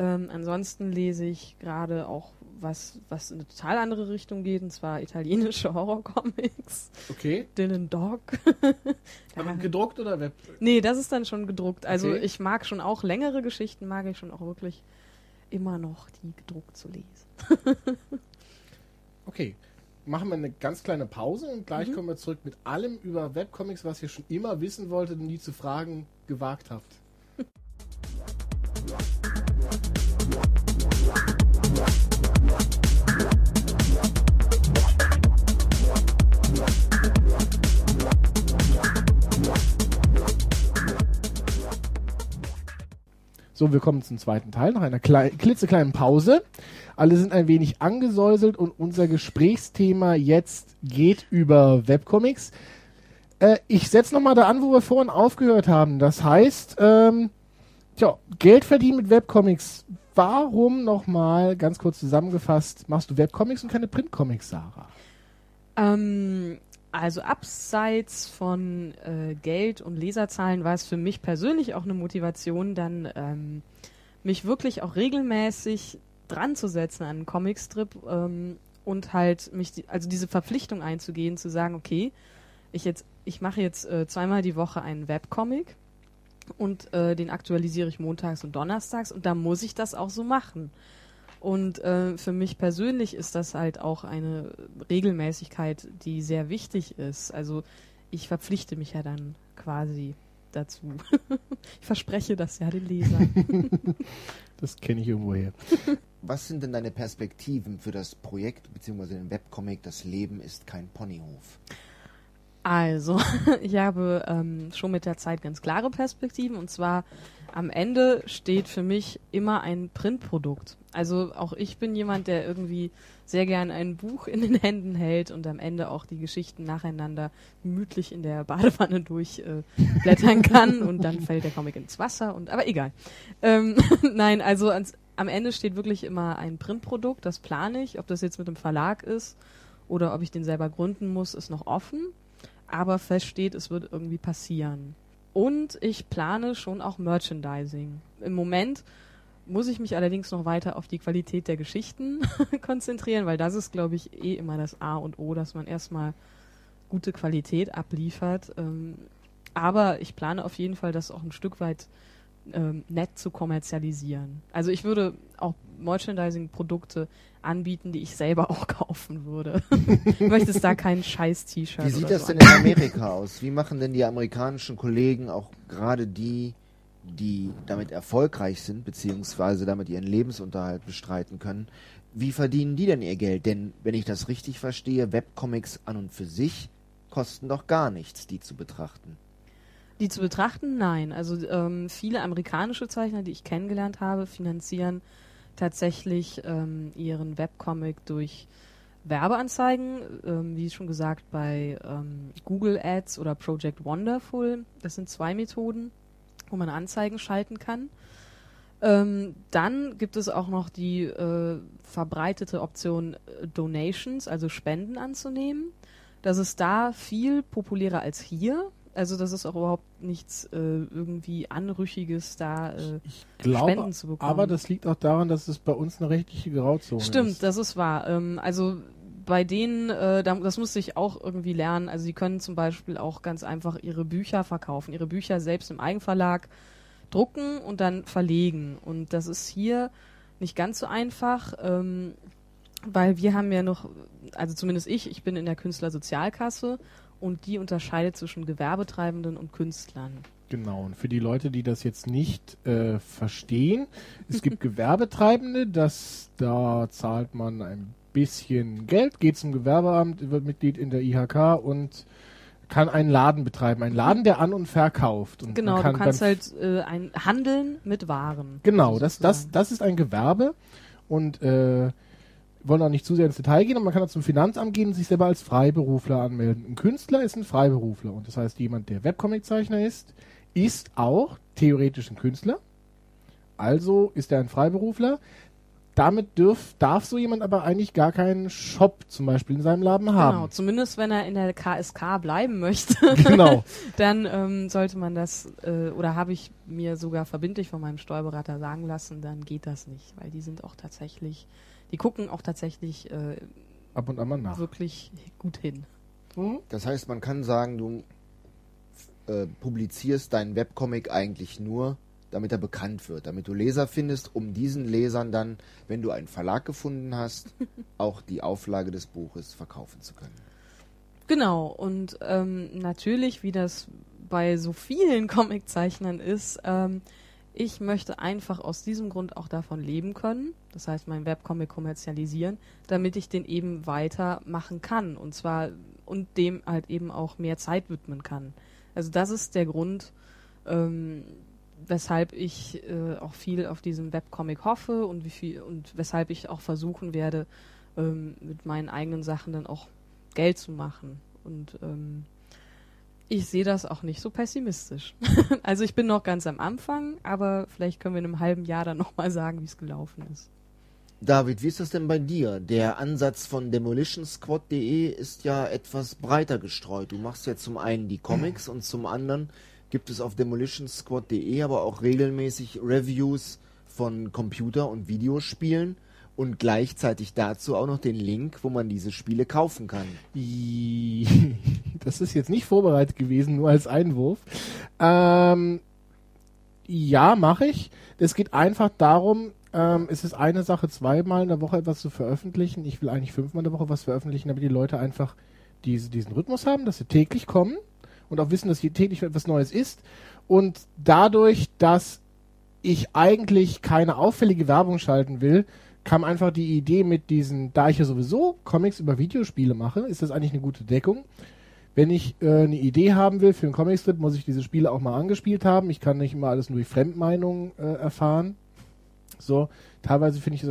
S2: Ähm, ansonsten lese ich gerade auch was, was in eine total andere Richtung geht, und zwar italienische [LAUGHS] Horrorcomics.
S1: Okay.
S2: Dylan Dog. [LAUGHS]
S1: Aber gedruckt oder Web?
S2: Nee, das ist dann schon gedruckt. Also okay. ich mag schon auch längere Geschichten, mag ich schon auch wirklich immer noch, die gedruckt zu lesen. [LAUGHS]
S1: okay machen wir eine ganz kleine Pause und gleich mhm. kommen wir zurück mit allem über Webcomics, was ihr schon immer wissen wolltet und nie zu fragen gewagt habt. So, wir kommen zum zweiten Teil, nach einer klitzekleinen Pause. Alle sind ein wenig angesäuselt und unser Gesprächsthema jetzt geht über Webcomics. Äh, ich setze nochmal da an, wo wir vorhin aufgehört haben. Das heißt, ähm, tja, Geld verdienen mit Webcomics. Warum nochmal, ganz kurz zusammengefasst, machst du Webcomics und keine Printcomics, Sarah?
S2: Ähm, also abseits von äh, Geld und Leserzahlen war es für mich persönlich auch eine Motivation, dann ähm, mich wirklich auch regelmäßig dran zu setzen an einen Comicstrip ähm, und halt mich, die, also diese Verpflichtung einzugehen, zu sagen, okay, ich jetzt, ich mache jetzt äh, zweimal die Woche einen Webcomic und äh, den aktualisiere ich montags und donnerstags und da muss ich das auch so machen. Und äh, für mich persönlich ist das halt auch eine Regelmäßigkeit, die sehr wichtig ist. Also ich verpflichte mich ja dann quasi dazu. [LAUGHS] ich verspreche das ja den Lesern. [LAUGHS]
S1: das kenne ich irgendwoher. [LAUGHS]
S3: Was sind denn deine Perspektiven für das Projekt bzw. den Webcomic Das Leben ist kein Ponyhof?
S2: Also, ich habe ähm, schon mit der Zeit ganz klare Perspektiven und zwar am Ende steht für mich immer ein Printprodukt. Also auch ich bin jemand, der irgendwie sehr gern ein Buch in den [LAUGHS] Händen hält und am Ende auch die Geschichten nacheinander gemütlich in der Badewanne durchblättern äh, [LAUGHS] kann und dann fällt der Comic ins Wasser und aber egal. Ähm, [LAUGHS] Nein, also ans, am Ende steht wirklich immer ein Printprodukt, das plane ich. Ob das jetzt mit dem Verlag ist oder ob ich den selber gründen muss, ist noch offen aber fest steht, es wird irgendwie passieren. Und ich plane schon auch Merchandising. Im Moment muss ich mich allerdings noch weiter auf die Qualität der Geschichten [LAUGHS] konzentrieren, weil das ist, glaube ich, eh immer das A und O, dass man erstmal gute Qualität abliefert. Ähm, aber ich plane auf jeden Fall, das auch ein Stück weit ähm, nett zu kommerzialisieren. Also ich würde auch Merchandising-Produkte anbieten, die ich selber [LAUGHS] auch kaufen würde. [LAUGHS] du möchtest da kein scheiß T-Shirt.
S3: Wie sieht das so denn in Amerika aus? Wie machen denn die amerikanischen Kollegen, auch gerade die, die damit erfolgreich sind, beziehungsweise damit ihren Lebensunterhalt bestreiten können, wie verdienen die denn ihr Geld? Denn, wenn ich das richtig verstehe, Webcomics an und für sich kosten doch gar nichts, die zu betrachten.
S2: Die zu betrachten, nein. Also ähm, viele amerikanische Zeichner, die ich kennengelernt habe, finanzieren tatsächlich ähm, ihren Webcomic durch Werbeanzeigen, ähm, wie schon gesagt, bei ähm, Google Ads oder Project Wonderful. Das sind zwei Methoden, wo man Anzeigen schalten kann. Ähm, dann gibt es auch noch die äh, verbreitete Option äh, Donations, also Spenden anzunehmen. Das ist da viel populärer als hier. Also das ist auch überhaupt nichts äh, irgendwie Anrüchiges, da äh, glaube, Spenden zu bekommen.
S1: Aber das liegt auch daran, dass es bei uns eine rechtliche Grauzone
S2: Stimmt, ist. Stimmt, das ist wahr. Ähm, also bei denen, äh, das musste ich auch irgendwie lernen. Also sie können zum Beispiel auch ganz einfach ihre Bücher verkaufen, ihre Bücher selbst im Eigenverlag drucken und dann verlegen. Und das ist hier nicht ganz so einfach, ähm, weil wir haben ja noch, also zumindest ich, ich bin in der Künstlersozialkasse und die unterscheidet zwischen Gewerbetreibenden und Künstlern.
S1: Genau, und für die Leute, die das jetzt nicht äh, verstehen, es gibt [LAUGHS] Gewerbetreibende, das da zahlt man ein bisschen Geld, geht zum Gewerbeamt, wird Mitglied in der IHK und kann einen Laden betreiben. Ein Laden, der an- und verkauft. Und
S2: genau, kann du kannst halt äh, ein Handeln mit Waren.
S1: Genau, das, das, das ist ein Gewerbe und äh, wollen auch nicht zu sehr ins Detail gehen, aber man kann auch zum Finanzamt gehen und sich selber als Freiberufler anmelden. Ein Künstler ist ein Freiberufler und das heißt, jemand, der Webcomic-Zeichner ist, ist auch theoretisch ein Künstler. Also ist er ein Freiberufler damit dürf, darf so jemand aber eigentlich gar keinen Shop zum Beispiel in seinem Laden haben. Genau,
S2: zumindest wenn er in der KSK bleiben möchte. [LAUGHS] [LAUGHS]
S1: Genau.
S2: dann ähm, sollte man das, äh, oder habe ich mir sogar verbindlich von meinem Steuerberater sagen lassen, dann geht das nicht, weil die sind auch tatsächlich, die gucken auch tatsächlich äh,
S1: ab und an mal nach.
S2: Wirklich gut hin.
S3: Mhm. Das heißt, man kann sagen, du äh, publizierst deinen Webcomic eigentlich nur damit er bekannt wird, damit du Leser findest, um diesen Lesern dann, wenn du einen Verlag gefunden hast, [LAUGHS] auch die Auflage des Buches verkaufen zu können.
S2: Genau, und ähm, natürlich, wie das bei so vielen Comiczeichnern ist, ähm, ich möchte einfach aus diesem Grund auch davon leben können, das heißt mein Webcomic kommerzialisieren, damit ich den eben weitermachen kann und zwar und dem halt eben auch mehr Zeit widmen kann. Also das ist der Grund, ähm, weshalb ich äh, auch viel auf diesen Webcomic hoffe und wie viel und weshalb ich auch versuchen werde, ähm, mit meinen eigenen Sachen dann auch Geld zu machen. Und ähm, ich sehe das auch nicht so pessimistisch. [LAUGHS] also ich bin noch ganz am Anfang, aber vielleicht können wir in einem halben Jahr dann nochmal sagen, wie es gelaufen ist.
S3: David, wie ist das denn bei dir? Der Ansatz von demolitionsquad.de ist ja etwas breiter gestreut. Du machst ja zum einen die Comics und zum anderen gibt es auf demolitionsquad.de aber auch regelmäßig Reviews von Computer- und Videospielen und gleichzeitig dazu auch noch den Link, wo man diese Spiele kaufen kann. [LAUGHS]
S1: Das ist jetzt nicht vorbereitet gewesen, nur als Einwurf. Ähm, ja, mache ich. Es geht einfach darum, ähm, es ist eine Sache, zweimal in der Woche etwas zu veröffentlichen. Ich will eigentlich fünfmal in der Woche was veröffentlichen, damit die Leute einfach diese, diesen Rhythmus haben, dass sie täglich kommen und auch wissen, dass hier täglich etwas Neues ist. Und dadurch, dass ich eigentlich keine auffällige Werbung schalten will, kam einfach die Idee mit diesen, da ich ja sowieso Comics über Videospiele mache, ist das eigentlich eine gute Deckung. Wenn ich äh, eine Idee haben will für einen Comicstrip, muss ich diese Spiele auch mal angespielt haben. Ich kann nicht immer alles nur durch Fremdmeinungen äh, erfahren. So, teilweise finde ich es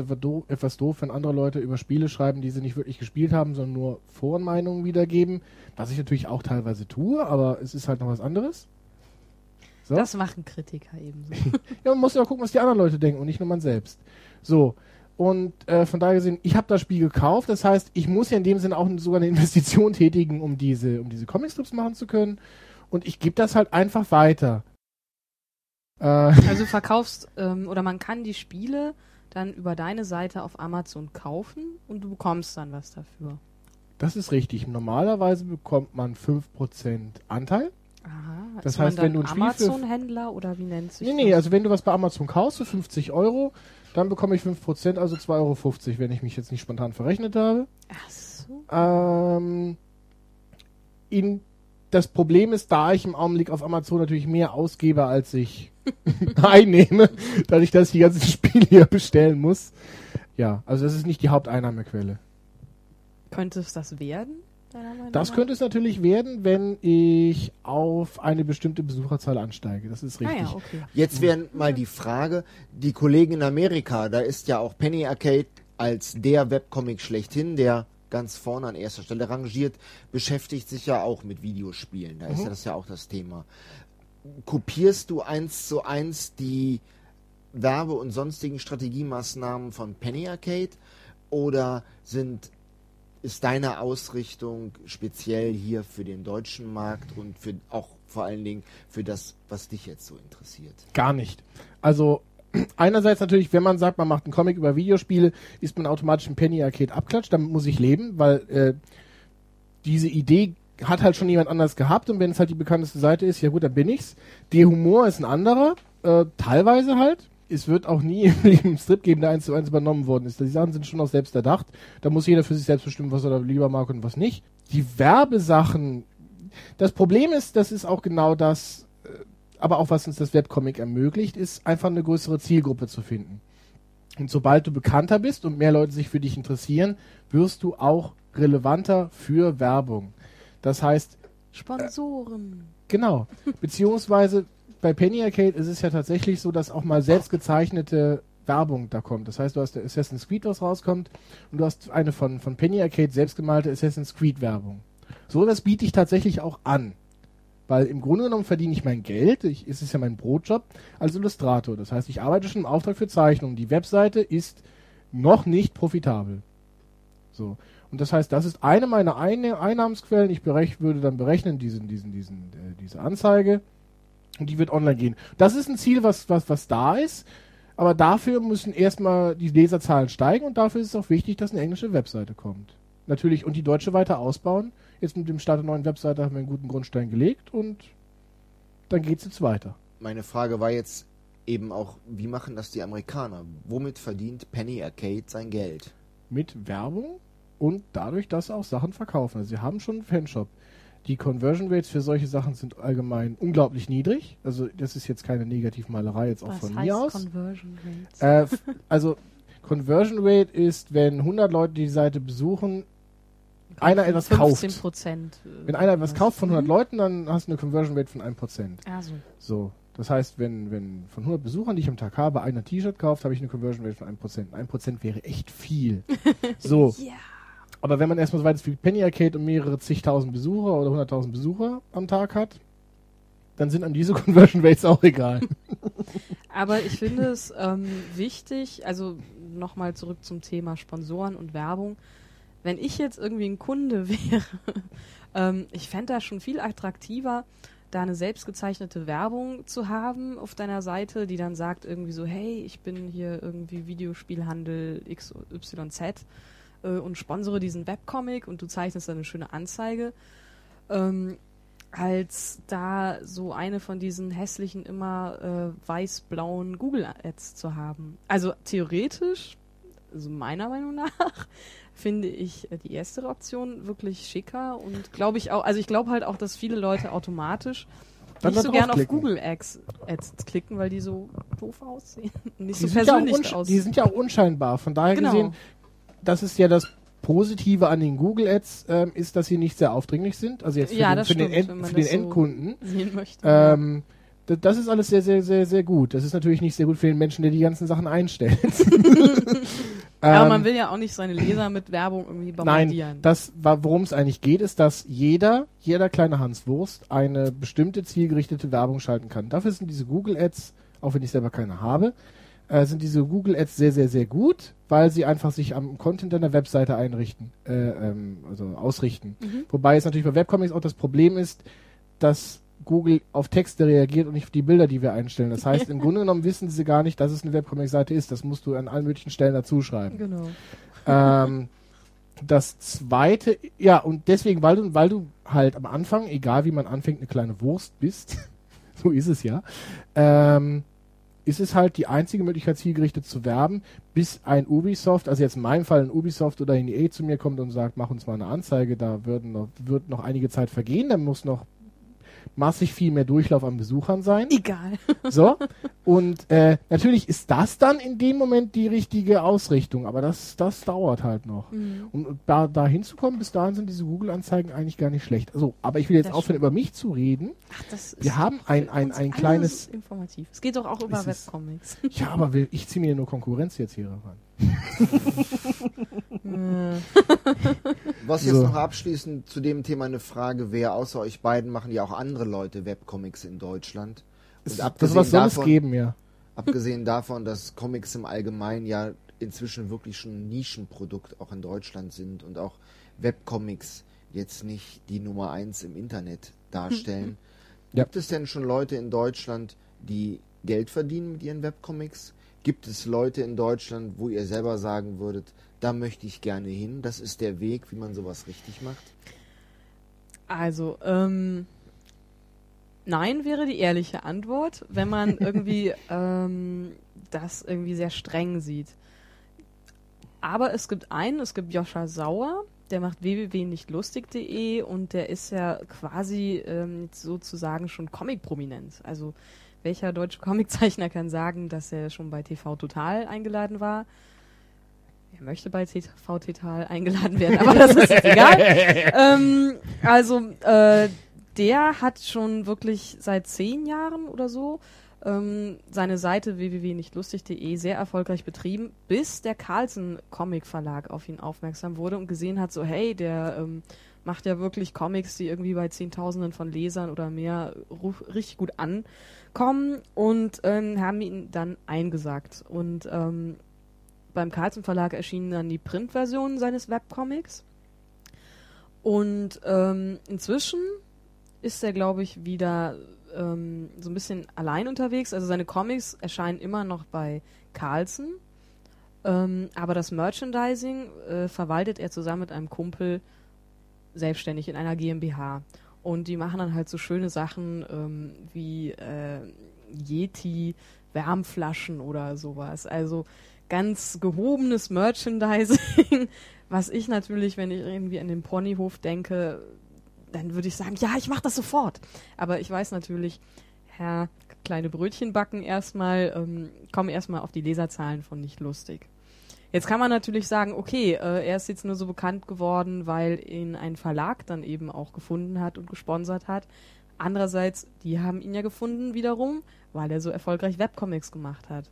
S1: etwas doof, wenn andere Leute über Spiele schreiben, die sie nicht wirklich gespielt haben, sondern nur Forenmeinungen wiedergeben. Was ich natürlich auch teilweise tue, aber es ist halt noch was anderes.
S2: So. Das machen Kritiker ebenso. [LAUGHS]
S1: ja, man muss ja auch gucken, was die anderen Leute denken und nicht nur man selbst. So. Und äh, von daher gesehen, ich habe das Spiel gekauft. Das heißt, ich muss ja in dem Sinne auch sogar eine Investition [LAUGHS] tätigen, um diese, um diese Comicstrips machen zu können. Und ich gebe das halt einfach weiter.
S2: Äh, also verkaufst, ähm, oder man kann die Spiele dann über deine Seite auf Amazon kaufen und du bekommst dann was dafür.
S1: Das ist richtig. Normalerweise bekommt man 5% Anteil.
S2: Aha, das heißt, wenn du ein Amazon-Händler oder wie nennt sich
S1: Nee, nee, also wenn du was bei Amazon kaufst für 50 Euro, dann bekomme ich 5%, also 2,50 Euro, wenn ich mich jetzt nicht spontan verrechnet habe.
S2: Ach so.
S1: Ähm, in das Problem ist, da ich im Augenblick auf Amazon natürlich mehr ausgebe, als ich [LAUGHS] einnehme, dadurch, dass ich die ganzen [LAUGHS] Spiele hier bestellen muss. Ja, also das ist nicht die Haupteinnahmequelle.
S2: Könnte es das werden?
S1: Das könnte es natürlich werden, wenn ich auf eine bestimmte Besucherzahl ansteige. Das ist richtig. Ah ja,
S3: okay. Jetzt wäre mal die Frage, die Kollegen in Amerika, da ist ja auch Penny Arcade als der Webcomic schlechthin, der ganz vorne an erster Stelle rangiert, beschäftigt sich ja auch mit Videospielen. Da mhm. ist ja das ja auch das Thema. Kopierst du eins zu eins die Werbe- und sonstigen Strategiemaßnahmen von Penny Arcade oder sind ist deine Ausrichtung speziell hier für den deutschen Markt und für auch vor allen Dingen für das, was dich jetzt so interessiert?
S1: Gar nicht. Also [CLEARS THROAT] einerseits natürlich, wenn man sagt, man macht einen Comic über Videospiele, ist man automatisch ein Penny Arcade abklatscht, damit muss ich leben, weil äh, diese Idee hat halt schon jemand anders gehabt und wenn es halt die bekannteste Seite ist, ja gut, dann bin ich's. Der Humor ist ein anderer, äh, teilweise halt. Es wird auch nie [LAUGHS] im Strip geben, der eins zu eins übernommen worden ist. Die Sachen sind schon auch selbst erdacht. Da muss jeder für sich selbst bestimmen, was er da lieber mag und was nicht. Die Werbesachen, das Problem ist, das ist auch genau das, äh, aber auch was uns das Webcomic ermöglicht, ist einfach eine größere Zielgruppe zu finden. Und sobald du bekannter bist und mehr Leute sich für dich interessieren, wirst du auch relevanter für Werbung. Das heißt.
S2: Sponsoren. Äh,
S1: genau. Beziehungsweise bei Penny Arcade ist es ja tatsächlich so, dass auch mal selbst gezeichnete Werbung da kommt. Das heißt, du hast der Assassin's Creed, was rauskommt, und du hast eine von, von Penny Arcade selbstgemalte Assassin's Creed Werbung. So das biete ich tatsächlich auch an. Weil im Grunde genommen verdiene ich mein Geld, ich, es ist ja mein Brotjob, als Illustrator. Das heißt, ich arbeite schon im Auftrag für Zeichnungen. Die Webseite ist noch nicht profitabel. So. Und das heißt, das ist eine meiner Einnahmensquellen. Ich würde dann berechnen diesen, diesen, diesen, äh, diese Anzeige und die wird online gehen. Das ist ein Ziel, was, was, was da ist. Aber dafür müssen erstmal die Leserzahlen steigen und dafür ist es auch wichtig, dass eine englische Webseite kommt. Natürlich und die deutsche weiter ausbauen. Jetzt mit dem Start der neuen Webseite haben wir einen guten Grundstein gelegt und dann geht es jetzt weiter.
S3: Meine Frage war jetzt eben auch, wie machen das die Amerikaner? Womit verdient Penny Arcade sein Geld?
S1: Mit Werbung und dadurch, dass auch Sachen verkaufen. Also sie haben schon einen Fanshop. Die Conversion Rates für solche Sachen sind allgemein unglaublich niedrig. Also das ist jetzt keine Negativmalerei jetzt auch Was von mir aus. Conversion Rates? Äh, also Conversion Rate ist, wenn 100 Leute die Seite besuchen, einer etwas 15%. kauft. Äh, wenn einer etwas kauft von 100 mhm. Leuten, dann hast du eine Conversion Rate von 1%. Also. So. Das heißt, wenn, wenn von 100 Besuchern, die ich am Tag habe, einer T-Shirt kauft, habe ich eine Conversion Rate von 1%. 1% wäre echt viel. [LAUGHS] so. ja. Aber wenn man erstmal so weit ist wie Penny Arcade und mehrere zigtausend Besucher oder hunderttausend Besucher am Tag hat, dann sind an diese [LAUGHS] Conversion Rates auch egal.
S2: Aber ich finde es ähm, wichtig, also nochmal zurück zum Thema Sponsoren und Werbung. Wenn ich jetzt irgendwie ein Kunde [LAUGHS] wäre, ähm, ich fände das schon viel attraktiver, da eine selbstgezeichnete Werbung zu haben auf deiner Seite, die dann sagt irgendwie so, hey, ich bin hier irgendwie Videospielhandel XYZ äh, und sponsere diesen Webcomic und du zeichnest dann eine schöne Anzeige, ähm, als da so eine von diesen hässlichen, immer äh, weiß-blauen Google-Ads zu haben. Also theoretisch, also meiner Meinung nach, [LAUGHS] finde ich äh, die erste Option wirklich schicker und glaube ich auch, also ich glaube halt auch, dass viele Leute automatisch dann nicht so gern auf Google Ads, Ads klicken, weil die so doof aussehen. [LAUGHS] Nicht
S1: die so persönlich ja aussehen. Die sind ja auch unscheinbar. Von daher genau. gesehen, das ist ja das Positive an den Google Ads, ähm, ist, dass sie nicht sehr aufdringlich sind. Also jetzt für ja, den, für stimmt, den, End, für den Endkunden. So möchte, ähm, das ist alles sehr, sehr, sehr, sehr gut. Das ist natürlich nicht sehr gut für den Menschen, der die ganzen Sachen einstellt. [LAUGHS] [LAUGHS]
S2: Aber ähm, man will ja auch nicht seine Leser mit Werbung irgendwie
S1: bombardieren. Nein, das, worum es eigentlich geht, ist, dass jeder, jeder kleine Hans Wurst eine bestimmte zielgerichtete Werbung schalten kann. Dafür sind diese Google Ads, auch wenn ich selber keine habe, äh, sind diese Google Ads sehr, sehr, sehr gut, weil sie einfach sich am Content einer Webseite einrichten, äh, ähm, also ausrichten. Mhm. Wobei es natürlich bei Webcomics auch das Problem ist, dass Google auf Texte reagiert und nicht auf die Bilder, die wir einstellen. Das heißt, im [LAUGHS] Grunde genommen wissen sie gar nicht, dass es eine Webcomic-Seite ist. Das musst du an allen möglichen Stellen dazu schreiben. Genau. Ähm, das zweite, ja, und deswegen, weil du, weil du halt am Anfang, egal wie man anfängt, eine kleine Wurst bist, [LAUGHS] so ist es ja, ähm, ist es halt die einzige Möglichkeit, zielgerichtet zu werben, bis ein Ubisoft, also jetzt in meinem Fall ein Ubisoft oder ein EA zu mir kommt und sagt, mach uns mal eine Anzeige, da würden noch, wird noch einige Zeit vergehen, dann muss noch massig viel mehr Durchlauf an Besuchern sein.
S2: Egal. [LAUGHS]
S1: So. Und äh, natürlich ist das dann in dem Moment die richtige Ausrichtung, aber das, das dauert halt noch. Mhm. Und da, da hinzukommen, bis dahin sind diese Google-Anzeigen eigentlich gar nicht schlecht. Also, aber ich will jetzt aufhören, über mich zu reden. Ach, das Wir haben ein, ein, ein kleines.
S2: Informativ. Es geht doch auch über Webcomics.
S1: Ja, aber will, ich ziehe mir nur Konkurrenz jetzt hier ran. [LAUGHS]
S3: Was jetzt so. noch abschließend zu dem Thema eine Frage wäre, außer euch beiden machen ja auch andere Leute Webcomics in Deutschland.
S1: Und das was soll davon, es geben, ja.
S3: Abgesehen davon, dass Comics im Allgemeinen ja inzwischen wirklich schon ein Nischenprodukt auch in Deutschland sind und auch Webcomics jetzt nicht die Nummer eins im Internet darstellen. Ja. Gibt es denn schon Leute in Deutschland, die Geld verdienen mit ihren Webcomics? Gibt es Leute in Deutschland, wo ihr selber sagen würdet, da möchte ich gerne hin, das ist der Weg, wie man sowas richtig macht?
S2: Also, ähm, nein wäre die ehrliche Antwort, wenn man [LAUGHS] irgendwie ähm, das irgendwie sehr streng sieht. Aber es gibt einen, es gibt Joscha Sauer, der macht www.nichtlustig.de und der ist ja quasi ähm, sozusagen schon Comic-prominent. Also welcher deutsche Comiczeichner kann sagen, dass er schon bei TV Total eingeladen war? Er möchte bei TV Total eingeladen werden, aber das ist egal. [LAUGHS] ähm, also äh, der hat schon wirklich seit zehn Jahren oder so ähm, seine Seite www.nichtlustig.de sehr erfolgreich betrieben, bis der Carlsen Comic Verlag auf ihn aufmerksam wurde und gesehen hat, so hey, der ähm, macht ja wirklich Comics, die irgendwie bei Zehntausenden von Lesern oder mehr richtig gut ankommen und ähm, haben ihn dann eingesagt. Und ähm, beim Carlsen Verlag erschienen dann die Printversionen seines Webcomics. Und ähm, inzwischen ist er, glaube ich, wieder ähm, so ein bisschen allein unterwegs. Also seine Comics erscheinen immer noch bei Carlsen. Ähm, aber das Merchandising äh, verwaltet er zusammen mit einem Kumpel selbstständig in einer GmbH. Und die machen dann halt so schöne Sachen ähm, wie äh, Yeti, Wärmflaschen oder sowas. Also ganz gehobenes Merchandising, [LAUGHS] was ich natürlich, wenn ich irgendwie an den Ponyhof denke, dann würde ich sagen, ja, ich mache das sofort. Aber ich weiß natürlich, Herr kleine Brötchen backen erstmal, ähm, kommen erstmal auf die Leserzahlen von nicht lustig. Jetzt kann man natürlich sagen, okay, äh, er ist jetzt nur so bekannt geworden, weil ihn ein Verlag dann eben auch gefunden hat und gesponsert hat. Andererseits, die haben ihn ja gefunden wiederum, weil er so erfolgreich Webcomics gemacht hat.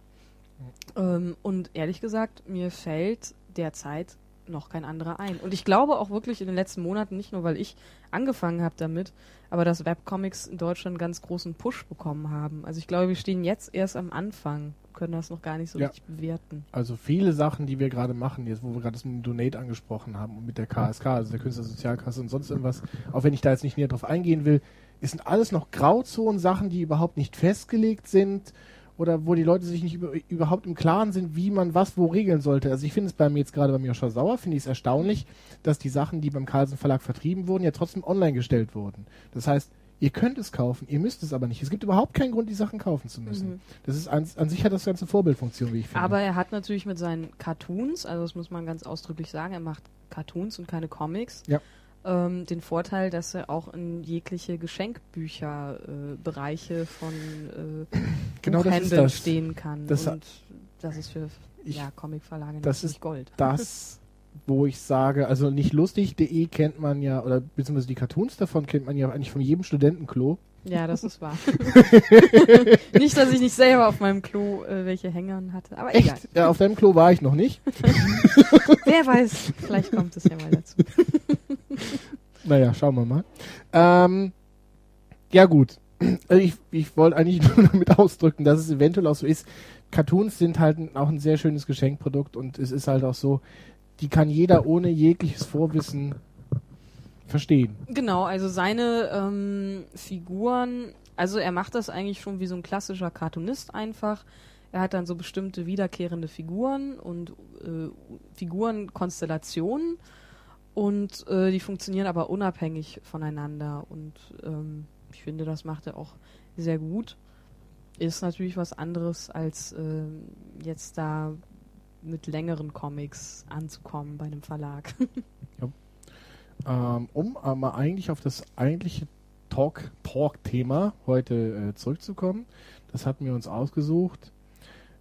S2: Ähm, und ehrlich gesagt, mir fällt derzeit noch kein anderer ein. Und ich glaube auch wirklich in den letzten Monaten, nicht nur weil ich angefangen habe damit, aber dass Webcomics in Deutschland einen ganz großen Push bekommen haben. Also ich glaube, wir stehen jetzt erst am Anfang, können das noch gar nicht so ja. richtig bewerten.
S1: Also viele Sachen, die wir gerade machen, jetzt wo wir gerade das mit dem Donate angesprochen haben und mit der KSK, also der Künstlersozialkasse und sonst irgendwas, auch wenn ich da jetzt nicht näher drauf eingehen will, sind alles noch Grauzonen, Sachen, die überhaupt nicht festgelegt sind oder wo die Leute sich nicht über, überhaupt im Klaren sind, wie man was wo regeln sollte. Also ich finde es bei mir jetzt gerade bei Joscha Sauer, finde ich es erstaunlich, dass die Sachen, die beim Carlsen Verlag vertrieben wurden, ja trotzdem online gestellt wurden. Das heißt, ihr könnt es kaufen, ihr müsst es aber nicht. Es gibt überhaupt keinen Grund, die Sachen kaufen zu müssen. Mhm. Das ist an, an, sich hat das ganze Vorbildfunktion, wie ich finde.
S2: Aber er hat natürlich mit seinen Cartoons, also das muss man ganz ausdrücklich sagen, er macht Cartoons und keine Comics. Ja ähm, den Vorteil, dass er auch in jegliche Geschenkbücherbereiche äh, von äh, genau Buchhändlern stehen kann.
S1: Das und
S2: das ist für ich, ja, Comicverlage
S1: das ist Gold. Das, wo ich sage, also nicht lustig.de kennt man ja, oder beziehungsweise die Cartoons davon kennt man ja eigentlich von jedem Studentenklo.
S2: Ja, das ist wahr. [LAUGHS] nicht, dass ich nicht selber auf meinem Klo äh, welche Hängern hatte, aber
S1: Echt? egal. Ja, auf deinem Klo war ich noch nicht. [LAUGHS]
S2: Wer weiß, vielleicht kommt es ja mal dazu. [LAUGHS] [LAUGHS]
S1: naja, schauen wir mal. Ähm, ja gut. Also ich, ich wollte eigentlich [LAUGHS] nur damit ausdrücken, dass es eventuell auch so ist. Cartoons sind halt auch ein sehr schönes Geschenkprodukt und es ist halt auch so, die kann jeder ohne jegliches Vorwissen verstehen.
S2: Genau, also seine ähm, Figuren, also er macht das eigentlich schon wie so ein klassischer Cartoonist einfach. Er hat dann so bestimmte wiederkehrende Figuren und äh, Figurenkonstellationen und äh, die funktionieren aber unabhängig voneinander und ähm, ich finde, das macht er auch sehr gut. Ist natürlich was anderes als äh, jetzt da mit längeren Comics anzukommen bei einem Verlag. [LAUGHS]
S1: ja. Ähm, um aber eigentlich auf das eigentliche Talk-Talk-Thema heute äh, zurückzukommen, das hatten wir uns ausgesucht,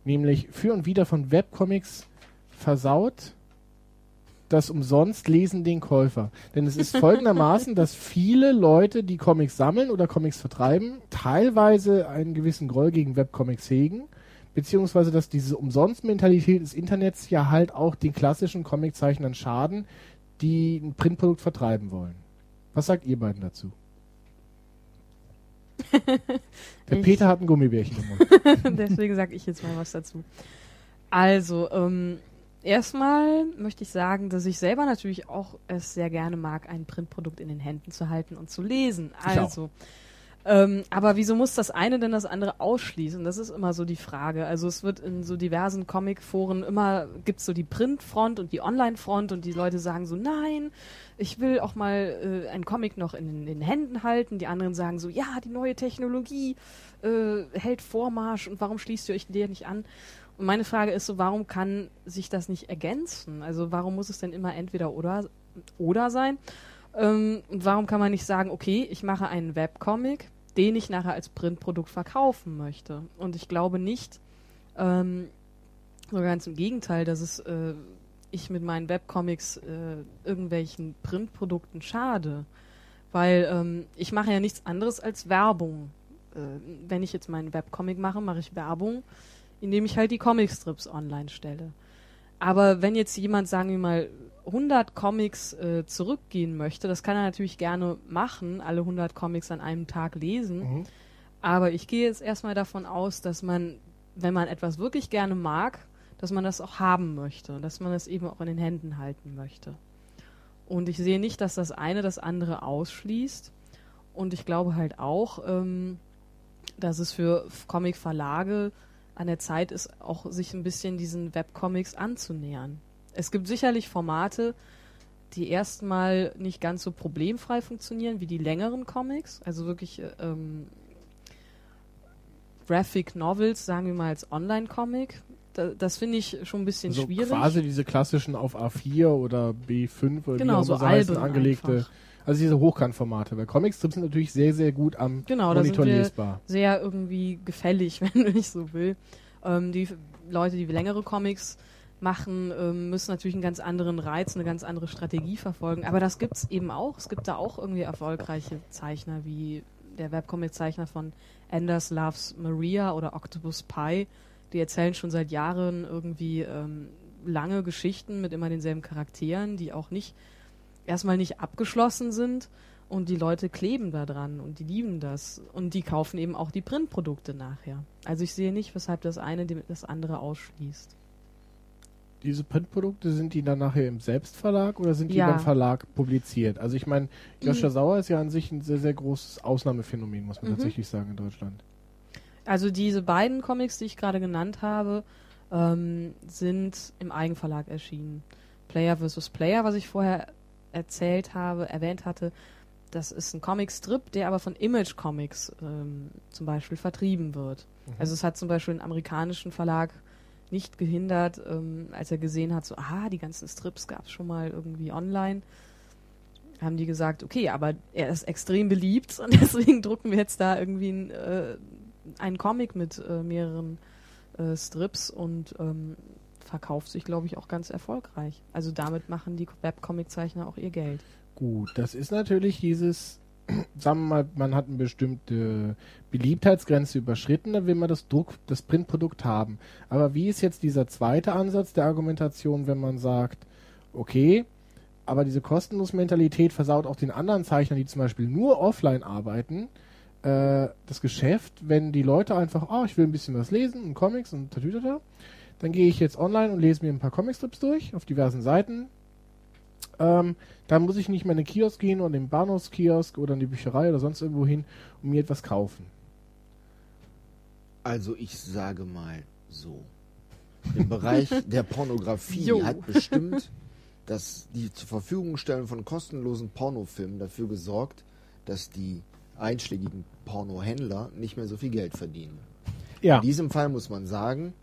S1: nämlich für und wieder von Webcomics versaut das umsonst lesen den Käufer. Denn es ist folgendermaßen, dass viele Leute, die Comics sammeln oder Comics vertreiben, teilweise einen gewissen Groll gegen Webcomics hegen, beziehungsweise dass diese Umsonst-Mentalität des Internets ja halt auch den klassischen Comiczeichnern schaden, die ein Printprodukt vertreiben wollen. Was sagt ihr beiden dazu? [LAUGHS] Der Peter hat ein Gummibärchen im Mund. [LAUGHS]
S2: Deswegen sage ich jetzt mal was dazu. Also, ähm, erstmal möchte ich sagen, dass ich selber natürlich auch es sehr gerne mag, ein Printprodukt in den Händen zu halten und zu lesen. Also, ähm, aber wieso muss das eine denn das andere ausschließen? Das ist immer so die Frage. Also es wird in so diversen Comic-Foren immer, gibt es so die Printfront und die Online-Front und die Leute sagen so, nein, ich will auch mal äh, einen Comic noch in, in, den Händen halten. Die anderen sagen so, ja, die neue Technologie äh, hält Vormarsch und warum schließt ihr euch der nicht an? Und meine Frage ist so, warum kann sich das nicht ergänzen? Also warum muss es denn immer entweder oder, oder sein? Ähm, und warum kann man nicht sagen, okay, ich mache einen Webcomic, den ich nachher als Printprodukt verkaufen möchte. Und ich glaube nicht, ähm, so ganz im Gegenteil, dass es äh, ich mit meinen Webcomics äh, irgendwelchen Printprodukten schade. Weil ähm, ich mache ja nichts anderes als Werbung. Äh, wenn ich jetzt meinen Webcomic mache, mache ich Werbung, indem ich halt die Comicstrips online stelle. Aber wenn jetzt jemand, sagen wir mal, 100 Comics äh, zurückgehen möchte, das kann er natürlich gerne machen, alle 100 Comics an einem Tag lesen. Mhm. Aber ich gehe jetzt erstmal davon aus, dass man, wenn man etwas wirklich gerne mag, dass man das auch haben möchte, dass man es eben auch in den Händen halten möchte. Und ich sehe nicht, dass das eine das andere ausschließt. Und ich glaube halt auch, ähm, dass es für Comic-Verlage an der Zeit ist, auch sich ein bisschen diesen Webcomics anzunähern. Es gibt sicherlich Formate, die erstmal nicht ganz so problemfrei funktionieren wie die längeren Comics, also wirklich ähm, Graphic Novels, sagen wir mal als Online-Comic. Da, das finde ich schon ein bisschen
S1: also
S2: schwierig.
S1: Quasi diese klassischen auf A4 oder B5 oder
S2: genau,
S1: wie
S2: so heißen, angelegte.
S1: Einfach. Also diese Hochkantformate. Weil Comicstrips sind natürlich sehr, sehr gut am
S2: genau,
S1: Monitor
S2: lesbar. Sehr irgendwie gefällig, [LAUGHS] wenn ich so will. Ähm, die Leute, die längere Comics machen, ähm, müssen natürlich einen ganz anderen Reiz, eine ganz andere Strategie verfolgen. Aber das gibt es eben auch. Es gibt da auch irgendwie erfolgreiche Zeichner wie der Webcomic-Zeichner von Anders Loves Maria oder Octopus Pie. Die erzählen schon seit Jahren irgendwie ähm, lange Geschichten mit immer denselben Charakteren, die auch nicht erstmal nicht abgeschlossen sind und die Leute kleben da dran und die lieben das und die kaufen eben auch die Printprodukte nachher. Also ich sehe nicht, weshalb das eine das andere ausschließt.
S1: Diese Printprodukte, sind die dann nachher im Selbstverlag oder sind die ja. beim Verlag publiziert? Also ich meine, Joscha mhm. Sauer ist ja an sich ein sehr, sehr großes Ausnahmephänomen, muss man mhm. tatsächlich sagen, in Deutschland.
S2: Also diese beiden Comics, die ich gerade genannt habe, ähm, sind im Eigenverlag erschienen. Player vs. Player, was ich vorher erzählt habe, erwähnt hatte, das ist ein Comicstrip, der aber von Image Comics ähm, zum Beispiel vertrieben wird. Mhm. Also es hat zum Beispiel einen amerikanischen Verlag nicht gehindert, ähm, als er gesehen hat, so, ah, die ganzen Strips gab es schon mal irgendwie online, haben die gesagt, okay, aber er ist extrem beliebt [LAUGHS] und deswegen drucken wir jetzt da irgendwie ein, äh, einen Comic mit äh, mehreren äh, Strips und ähm, verkauft sich, glaube ich, auch ganz erfolgreich. Also damit machen die Webcomic-Zeichner auch ihr Geld.
S1: Gut, das ist natürlich dieses, [CLEARS THROAT] sagen wir mal, man hat eine bestimmte Beliebtheitsgrenze überschritten, dann will man das Druck, das Printprodukt haben. Aber wie ist jetzt dieser zweite Ansatz der Argumentation, wenn man sagt, okay, aber diese kostenlos Mentalität versaut auch den anderen Zeichnern, die zum Beispiel nur offline arbeiten, äh, das Geschäft, wenn die Leute einfach, oh, ich will ein bisschen was lesen und Comics und tatütata, dann gehe ich jetzt online und lese mir ein paar Comicstrips durch auf diversen Seiten, ähm, da muss ich nicht mehr in den Kiosk gehen oder in den Bahnhofskiosk oder in die Bücherei oder sonst irgendwo hin und mir etwas kaufen.
S3: Also ich sage mal so. Im Bereich [LAUGHS] der Pornografie hat bestimmt dass die zur Verfügung stellen von kostenlosen Pornofilmen dafür gesorgt, dass die einschlägigen Pornohändler nicht mehr so viel Geld verdienen. Ja. In diesem Fall muss man sagen,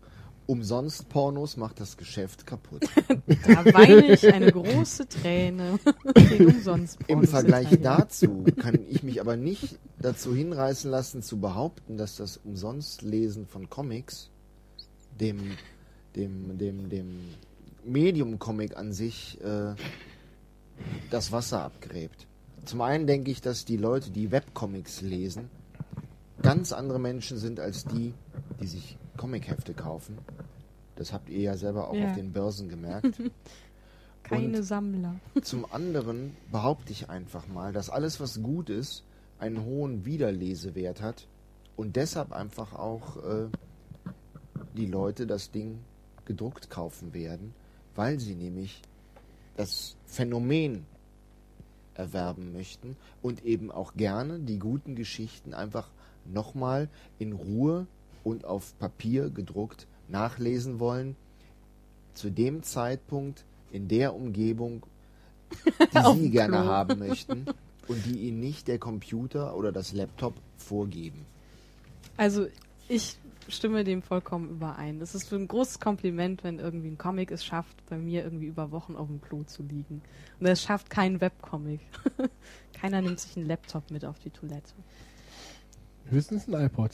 S3: umsonst Pornos macht das Geschäft kaputt. [LAUGHS]
S2: da weine ich eine große Träne. [LAUGHS]
S3: umsonst Im Vergleich dazu kann ich mich aber nicht dazu hinreißen lassen zu behaupten, dass das Umsonstlesen von Comics dem dem dem dem Medium-Comic an sich äh, das Wasser abgräbt. Zum einen denke ich, dass die Leute, die Webcomics lesen, ganz andere Menschen sind als die, die sich Comichefte kaufen. Das habt ihr ja selber auch ja. auf den Börsen gemerkt. [LAUGHS]
S2: Keine Und Sammler. [LAUGHS]
S3: zum anderen behaupte ich einfach mal, dass alles, was gut ist, einen hohen Wiederlesewert hat und deshalb einfach auch äh, die Leute das Ding gedruckt kaufen werden, weil sie nämlich das Phänomen erwerben möchten und eben auch gerne die guten Geschichten einfach nochmal in Ruhe und auf Papier gedruckt nachlesen wollen, zu dem Zeitpunkt, in der Umgebung, die [LAUGHS] sie gerne Klo. haben [LAUGHS] möchten und die ihnen nicht der Computer oder das Laptop vorgeben.
S2: Also ich stimme dem vollkommen überein. Es ist ein großes Kompliment, wenn irgendwie ein Comic es schafft, bei mir irgendwie über Wochen auf dem Klo zu liegen. Und es schafft kein Webcomic. [LAUGHS] Keiner nimmt sich einen Laptop mit auf die Toilette.
S1: Höchstens ein iPod.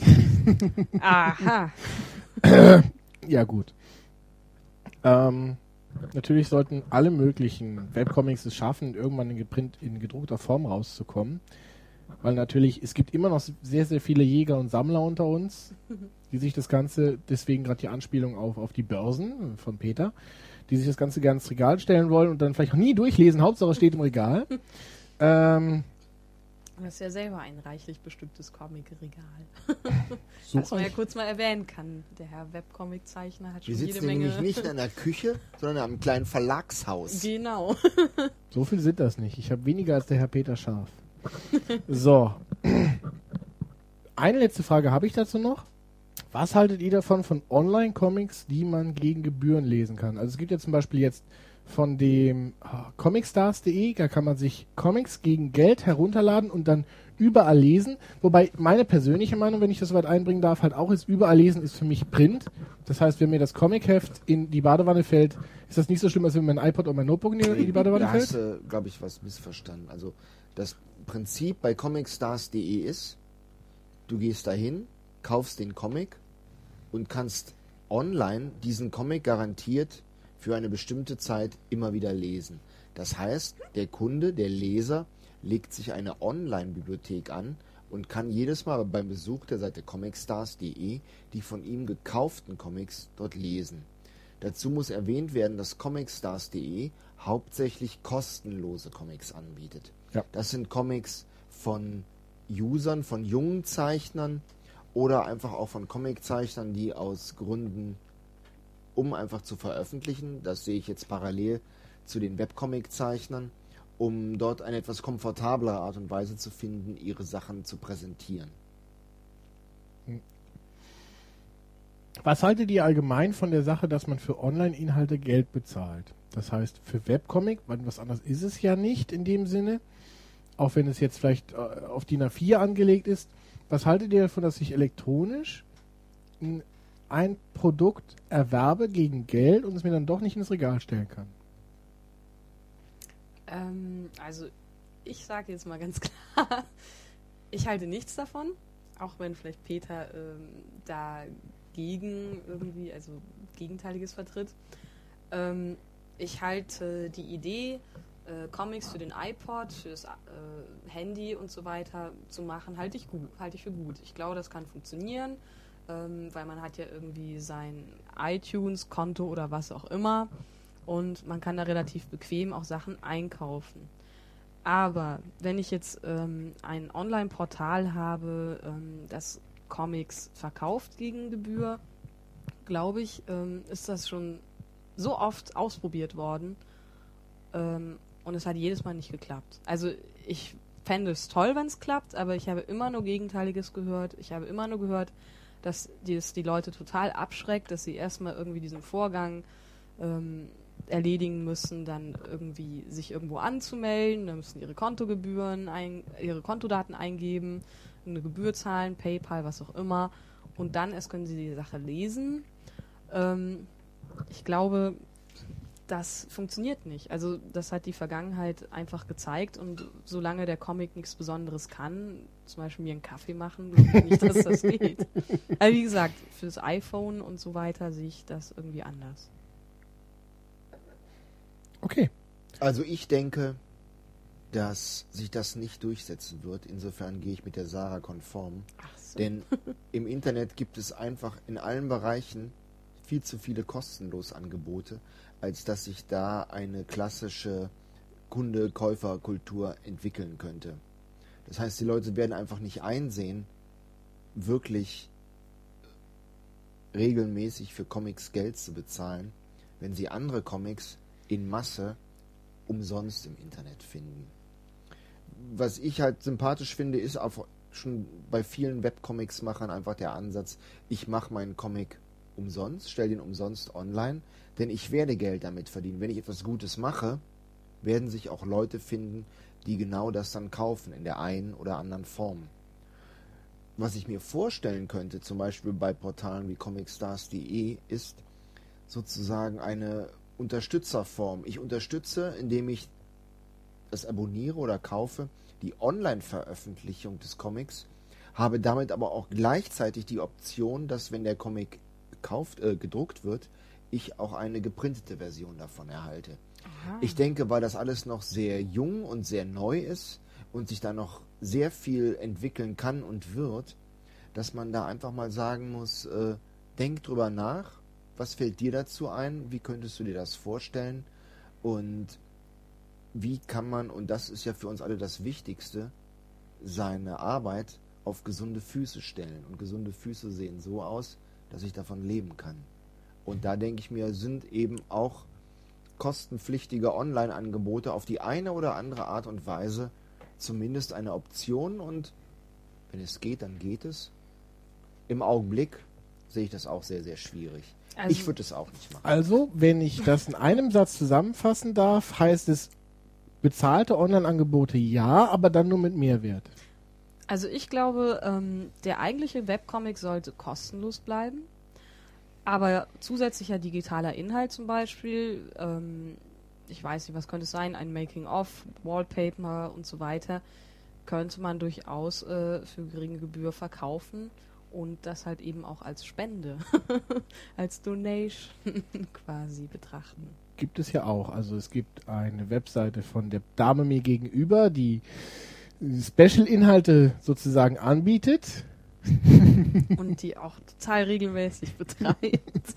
S1: [LAUGHS]
S2: Aha. [CLEARS THROAT]
S1: ja, gut. Ähm, natürlich sollten alle möglichen Webcomics es schaffen, irgendwann in, geprint, in gedruckter Form rauszukommen. Weil natürlich, es gibt immer noch sehr, sehr viele Jäger und Sammler unter uns, die sich das Ganze, deswegen gerade die Anspielung auf, auf die Börsen von Peter, die sich das Ganze gerne ins Regal stellen wollen und dann vielleicht auch nie durchlesen, Hauptsache steht im Regal. [LAUGHS] ähm,
S2: Du hast ja selber ein reichlich bestücktes Comic-Regal. [LAUGHS] Was man ja kurz mal erwähnen kann. Der Herr Webcomic-Zeichner hat
S3: schon
S2: Wir
S3: jede Menge... nämlich nicht in einer Küche, sondern in einem kleinen Verlagshaus.
S2: Genau. [LAUGHS]
S1: so viel sind das nicht. Ich habe weniger als der Herr Peter Scharf. So. Eine letzte Frage habe ich dazu noch. Was haltet ihr davon von Online-Comics, die man gegen Gebühren lesen kann? Also es gibt ja zum Beispiel jetzt von dem oh, comicstars.de, da kann man sich Comics gegen Geld herunterladen und dann überall lesen. Wobei meine persönliche Meinung, wenn ich das weit einbringen darf, halt auch ist, überall lesen ist für mich Print. Das heißt, wenn mir das Comicheft in die Badewanne fällt, ist das nicht so schlimm, als wenn mir mein iPod oder mein Notebook in die, Badewanne da fällt.
S3: Da hast du, glaube ich, was missverstanden. Also das Prinzip bei comicstars.de ist, du gehst dahin, kaufst den Comic und kannst online diesen Comic garantiert für eine bestimmte Zeit immer wieder lesen. Das heißt, der Kunde, der Leser, legt sich eine Online-Bibliothek an und kann jedes Mal beim Besuch der Seite comicstars.de die von ihm gekauften Comics dort lesen. Dazu muss erwähnt werden, dass comicstars.de hauptsächlich kostenlose Comics anbietet. Ja. Das sind Comics von Usern, von jungen Zeichnern oder einfach auch von Comiczeichnern, die aus Gründen um einfach zu veröffentlichen. Das sehe ich jetzt parallel zu den Webcomic-Zeichnern, um dort eine etwas komfortablere Art und Weise zu finden, ihre Sachen zu präsentieren.
S1: Was haltet ihr allgemein von der Sache, dass man für Online-Inhalte Geld bezahlt? Das heißt, für Webcomic, weil was anderes ist es ja nicht in dem Sinne, auch wenn es jetzt vielleicht äh, auf DIN A4 angelegt ist. Was haltet ihr davon, dass ich elektronisch ein ein Produkt erwerbe gegen Geld und es mir dann doch nicht ins Regal stellen kann?
S2: Ähm, also ich sage jetzt mal ganz [LAUGHS] klar, ich halte nichts davon, auch wenn vielleicht Peter ähm, dagegen irgendwie, also Gegenteiliges vertritt. Ähm, ich halte die Idee, äh, Comics für den iPod, für das äh, Handy und so weiter zu machen, halte ich gut, halte ich für gut. Ich glaube, das kann funktionieren ähm, weil man hat ja irgendwie sein iTunes-Konto oder was auch immer und man kann da relativ bequem auch Sachen einkaufen. Aber wenn ich jetzt ähm, ein Online-Portal habe, ähm, das Comics verkauft gegen Gebühr, glaube ich, ähm, ist das schon so oft ausprobiert worden ähm, und es hat jedes Mal nicht geklappt. Also ich fände es toll, wenn es klappt, aber ich habe immer nur Gegenteiliges gehört. Ich habe immer nur gehört, dass das die Leute total abschreckt, dass sie erstmal irgendwie diesen Vorgang ähm, erledigen müssen, dann irgendwie sich irgendwo anzumelden, dann müssen ihre Kontogebühren, ein, ihre Kontodaten eingeben, eine Gebühr zahlen, PayPal, was auch immer, und dann erst können sie die Sache lesen. Ähm, ich glaube, das funktioniert nicht. Also das hat die Vergangenheit einfach gezeigt und solange der Comic nichts Besonderes kann, zum Beispiel mir einen Kaffee machen, glaube ich nicht, dass das [LAUGHS] geht. Aber wie gesagt, fürs iPhone und so weiter sehe ich das irgendwie anders.
S1: Okay.
S3: Also ich denke, dass sich das nicht durchsetzen wird. Insofern gehe ich mit der Sarah konform. So. Denn [LAUGHS] im Internet gibt es einfach in allen Bereichen viel zu viele kostenlos Angebote, als dass sich da eine klassische Kunde-Käufer-Kultur entwickeln könnte. Das heißt, die Leute werden einfach nicht einsehen, wirklich regelmäßig für Comics Geld zu bezahlen, wenn sie andere Comics in Masse umsonst im Internet finden. Was ich halt sympathisch finde, ist auch schon bei vielen Webcomics-Machern einfach der Ansatz, ich mache meinen Comic umsonst, stelle den umsonst online, denn ich werde Geld damit verdienen. Wenn ich etwas Gutes mache, werden sich auch Leute finden, die genau das dann kaufen, in der einen oder anderen Form. Was ich mir vorstellen könnte, zum Beispiel bei Portalen wie comicstars.de, ist sozusagen eine Unterstützerform. Ich unterstütze, indem ich das abonniere oder kaufe, die Online-Veröffentlichung des Comics, habe damit aber auch gleichzeitig die Option, dass wenn der Comic gekauft, äh, gedruckt wird, ich auch eine geprintete Version davon erhalte. Aha. Ich denke, weil das alles noch sehr jung und sehr neu ist und sich da noch sehr viel entwickeln kann und wird, dass man da einfach mal sagen muss, äh, denk drüber nach, was fällt dir dazu ein, wie könntest du dir das vorstellen und wie kann man, und das ist ja für uns alle das Wichtigste, seine Arbeit auf gesunde Füße stellen. Und gesunde Füße sehen so aus, dass ich davon leben kann. Und da denke ich mir, sind eben auch kostenpflichtige Online-Angebote auf die eine oder andere Art und Weise zumindest eine Option und wenn es geht, dann geht es. Im Augenblick sehe ich das auch sehr, sehr schwierig. Also ich würde es auch nicht machen.
S1: Also, wenn ich das in einem Satz zusammenfassen darf, heißt es bezahlte Online-Angebote ja, aber dann nur mit Mehrwert.
S2: Also ich glaube, ähm, der eigentliche Webcomic sollte kostenlos bleiben. Aber zusätzlicher digitaler Inhalt zum Beispiel, ähm, ich weiß nicht, was könnte es sein, ein Making-of, Wallpaper und so weiter, könnte man durchaus äh, für geringe Gebühr verkaufen und das halt eben auch als Spende, [LAUGHS] als Donation [LAUGHS] quasi betrachten.
S1: Gibt es ja auch. Also es gibt eine Webseite von der Dame mir gegenüber, die Special-Inhalte sozusagen anbietet
S2: und die auch total regelmäßig betreibt.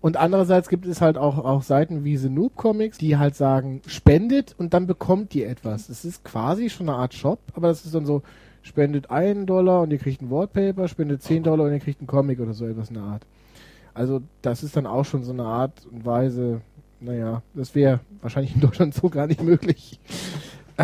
S1: und andererseits gibt es halt auch, auch Seiten wie The Noob Comics, die halt sagen, spendet und dann bekommt ihr etwas. Es ist quasi schon eine Art Shop, aber das ist dann so, spendet einen Dollar und ihr kriegt ein Wallpaper, spendet 10 Dollar und ihr kriegt einen Comic oder so etwas in der Art. Also das ist dann auch schon so eine Art und Weise, naja, das wäre wahrscheinlich in Deutschland so gar nicht möglich.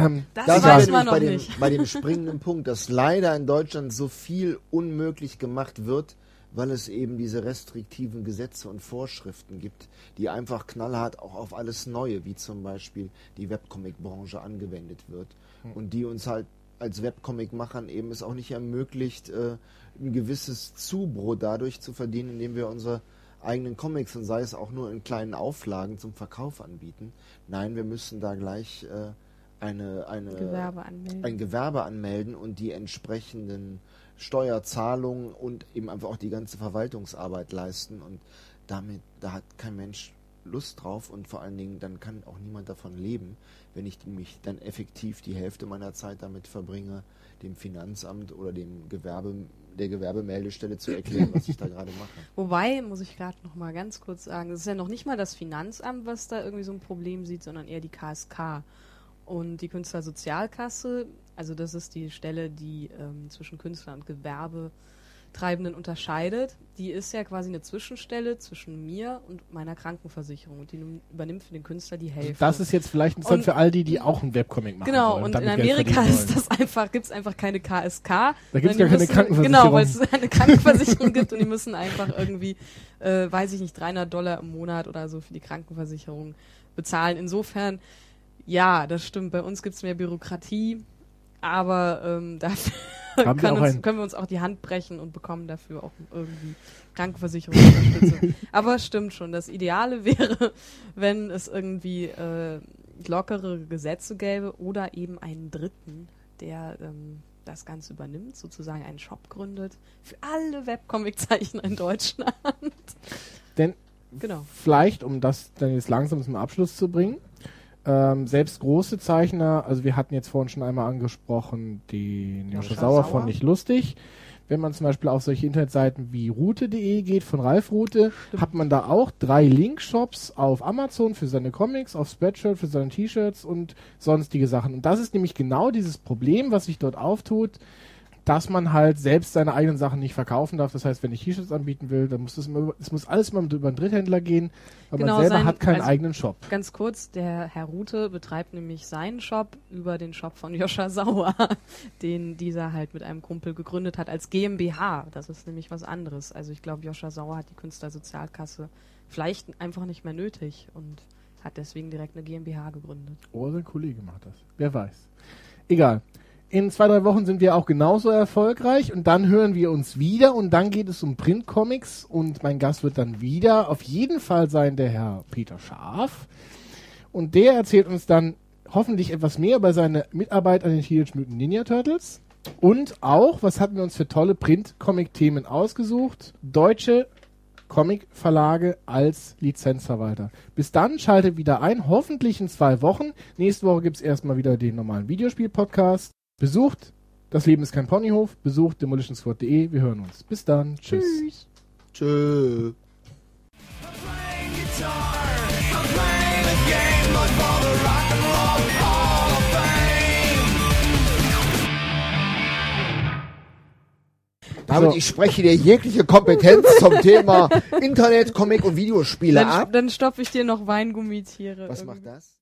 S2: Ähm, das da weiß man noch
S3: bei
S2: nicht.
S3: Dem, bei dem springenden Punkt, dass leider in Deutschland so viel unmöglich gemacht wird, weil es eben diese restriktiven Gesetze und Vorschriften gibt, die einfach knallhart auch auf alles Neue, wie zum Beispiel die Webcomic-Branche angewendet wird hm. und die uns halt als Webcomic-Machern eben es auch nicht ermöglicht, äh, ein gewisses Zubrot dadurch zu verdienen, indem wir unsere eigenen Comics und sei es auch nur in kleinen Auflagen zum Verkauf anbieten. Nein, wir müssen da gleich äh, eine, eine,
S2: Gewerbe anmelden.
S3: ein Gewerbe anmelden und die entsprechenden Steuerzahlungen und eben einfach auch die ganze Verwaltungsarbeit leisten. Und damit, da hat kein Mensch Lust drauf und vor allen Dingen, dann kann auch niemand davon leben, wenn ich mich dann effektiv die Hälfte meiner Zeit damit verbringe, dem Finanzamt oder dem Gewerbe, der Gewerbemeldestelle zu erklären, was ich da gerade mache. [LAUGHS]
S2: Wobei, muss ich gerade noch mal ganz kurz sagen, es ist ja noch nicht mal das Finanzamt, was da irgendwie so ein Problem sieht, sondern eher die KSK. Und die Künstlersozialkasse, also das ist die Stelle, die ähm, zwischen Künstler und Gewerbetreibenden unterscheidet, die ist ja quasi eine Zwischenstelle zwischen mir und meiner Krankenversicherung. Und die übernimmt für den Künstler die Hälfte.
S1: Das ist jetzt vielleicht interessant und, für all die, die auch einen Webcomic machen.
S2: Genau, und, und in Amerika ist das einfach, gibt es einfach keine KSK. Da
S1: gibt es gar keine Krankenversicherung.
S2: Genau, weil es eine Krankenversicherung gibt und die müssen einfach irgendwie, äh, weiß ich nicht, 300 Dollar im Monat oder so für die Krankenversicherung bezahlen. Insofern ja, das stimmt. Bei uns gibt es mehr Bürokratie, aber ähm, [LAUGHS] dafür uns, können wir uns auch die Hand brechen und bekommen dafür auch irgendwie Krankenversicherungsunterstützung. [LAUGHS] aber es stimmt schon. Das Ideale [LAUGHS] wäre, wenn es irgendwie äh, lockere Gesetze gäbe oder eben einen Dritten, der ähm, das Ganze übernimmt, sozusagen einen Shop gründet für alle Webcomic-Zeichner in Deutschland.
S1: Denn genau. vielleicht, um das dann jetzt langsam zum Abschluss zu bringen, Ähm, selbst große Zeichner, also wir hatten jetzt vorhin schon einmal angesprochen, den Joscha Sauer von Nicht Lustig. Wenn man zum Beispiel auf solche Internetseiten wie route.de geht, von Ralf Route, hat man da auch drei Linkshops auf Amazon für seine Comics, auf Spreadshirt für seine T-Shirts und sonstige Sachen. Und das ist nämlich genau dieses Problem, was sich dort auftut dass man halt selbst seine eigenen Sachen nicht verkaufen darf. Das heißt, wenn ich T-Shirts anbieten will, dann muss das immer, es muss alles immer über einen Dritthändler gehen, weil genau, man selber sein, hat keinen also eigenen Shop.
S2: Ganz kurz, der Herr Rute betreibt nämlich seinen Shop über den Shop von Joscha Sauer, [LAUGHS] den dieser halt mit einem Kumpel gegründet hat als GmbH. Das ist nämlich was anderes. Also ich glaube, Joscha Sauer hat die Künstlersozialkasse vielleicht einfach nicht mehr nötig und hat deswegen direkt eine GmbH gegründet.
S1: Oder sein Kollege macht das. Wer weiß. Egal in zwei, drei Wochen sind wir auch genauso erfolgreich und dann hören wir uns wieder und dann geht es um Printcomics und mein Gast wird dann wieder auf jeden Fall sein der Herr Peter Scharf und der erzählt uns dann hoffentlich etwas mehr über seine Mitarbeit an den Teenage Mutant Ninja Turtles und auch, was hatten wir uns für tolle Print-Comic-Themen ausgesucht? Deutsche Comic-Verlage als Lizenzverwalter. Bis dann schaltet wieder ein, hoffentlich in zwei Wochen. Nächste Woche gibt es erstmal wieder den normalen Videospiel-Podcast. Besucht Das Leben ist kein Ponyhof. Besucht demolitionsquad.de. Wir hören uns. Bis dann. Tschüss.
S3: Tschüss. Tschö. Damit so. ich spreche dir jegliche Kompetenz zum Thema [LAUGHS] Internet, Comic und Videospiele
S2: dann,
S3: ab.
S2: Dann stopfe ich dir noch Weingummitiere.
S3: Was irgendwie. macht das?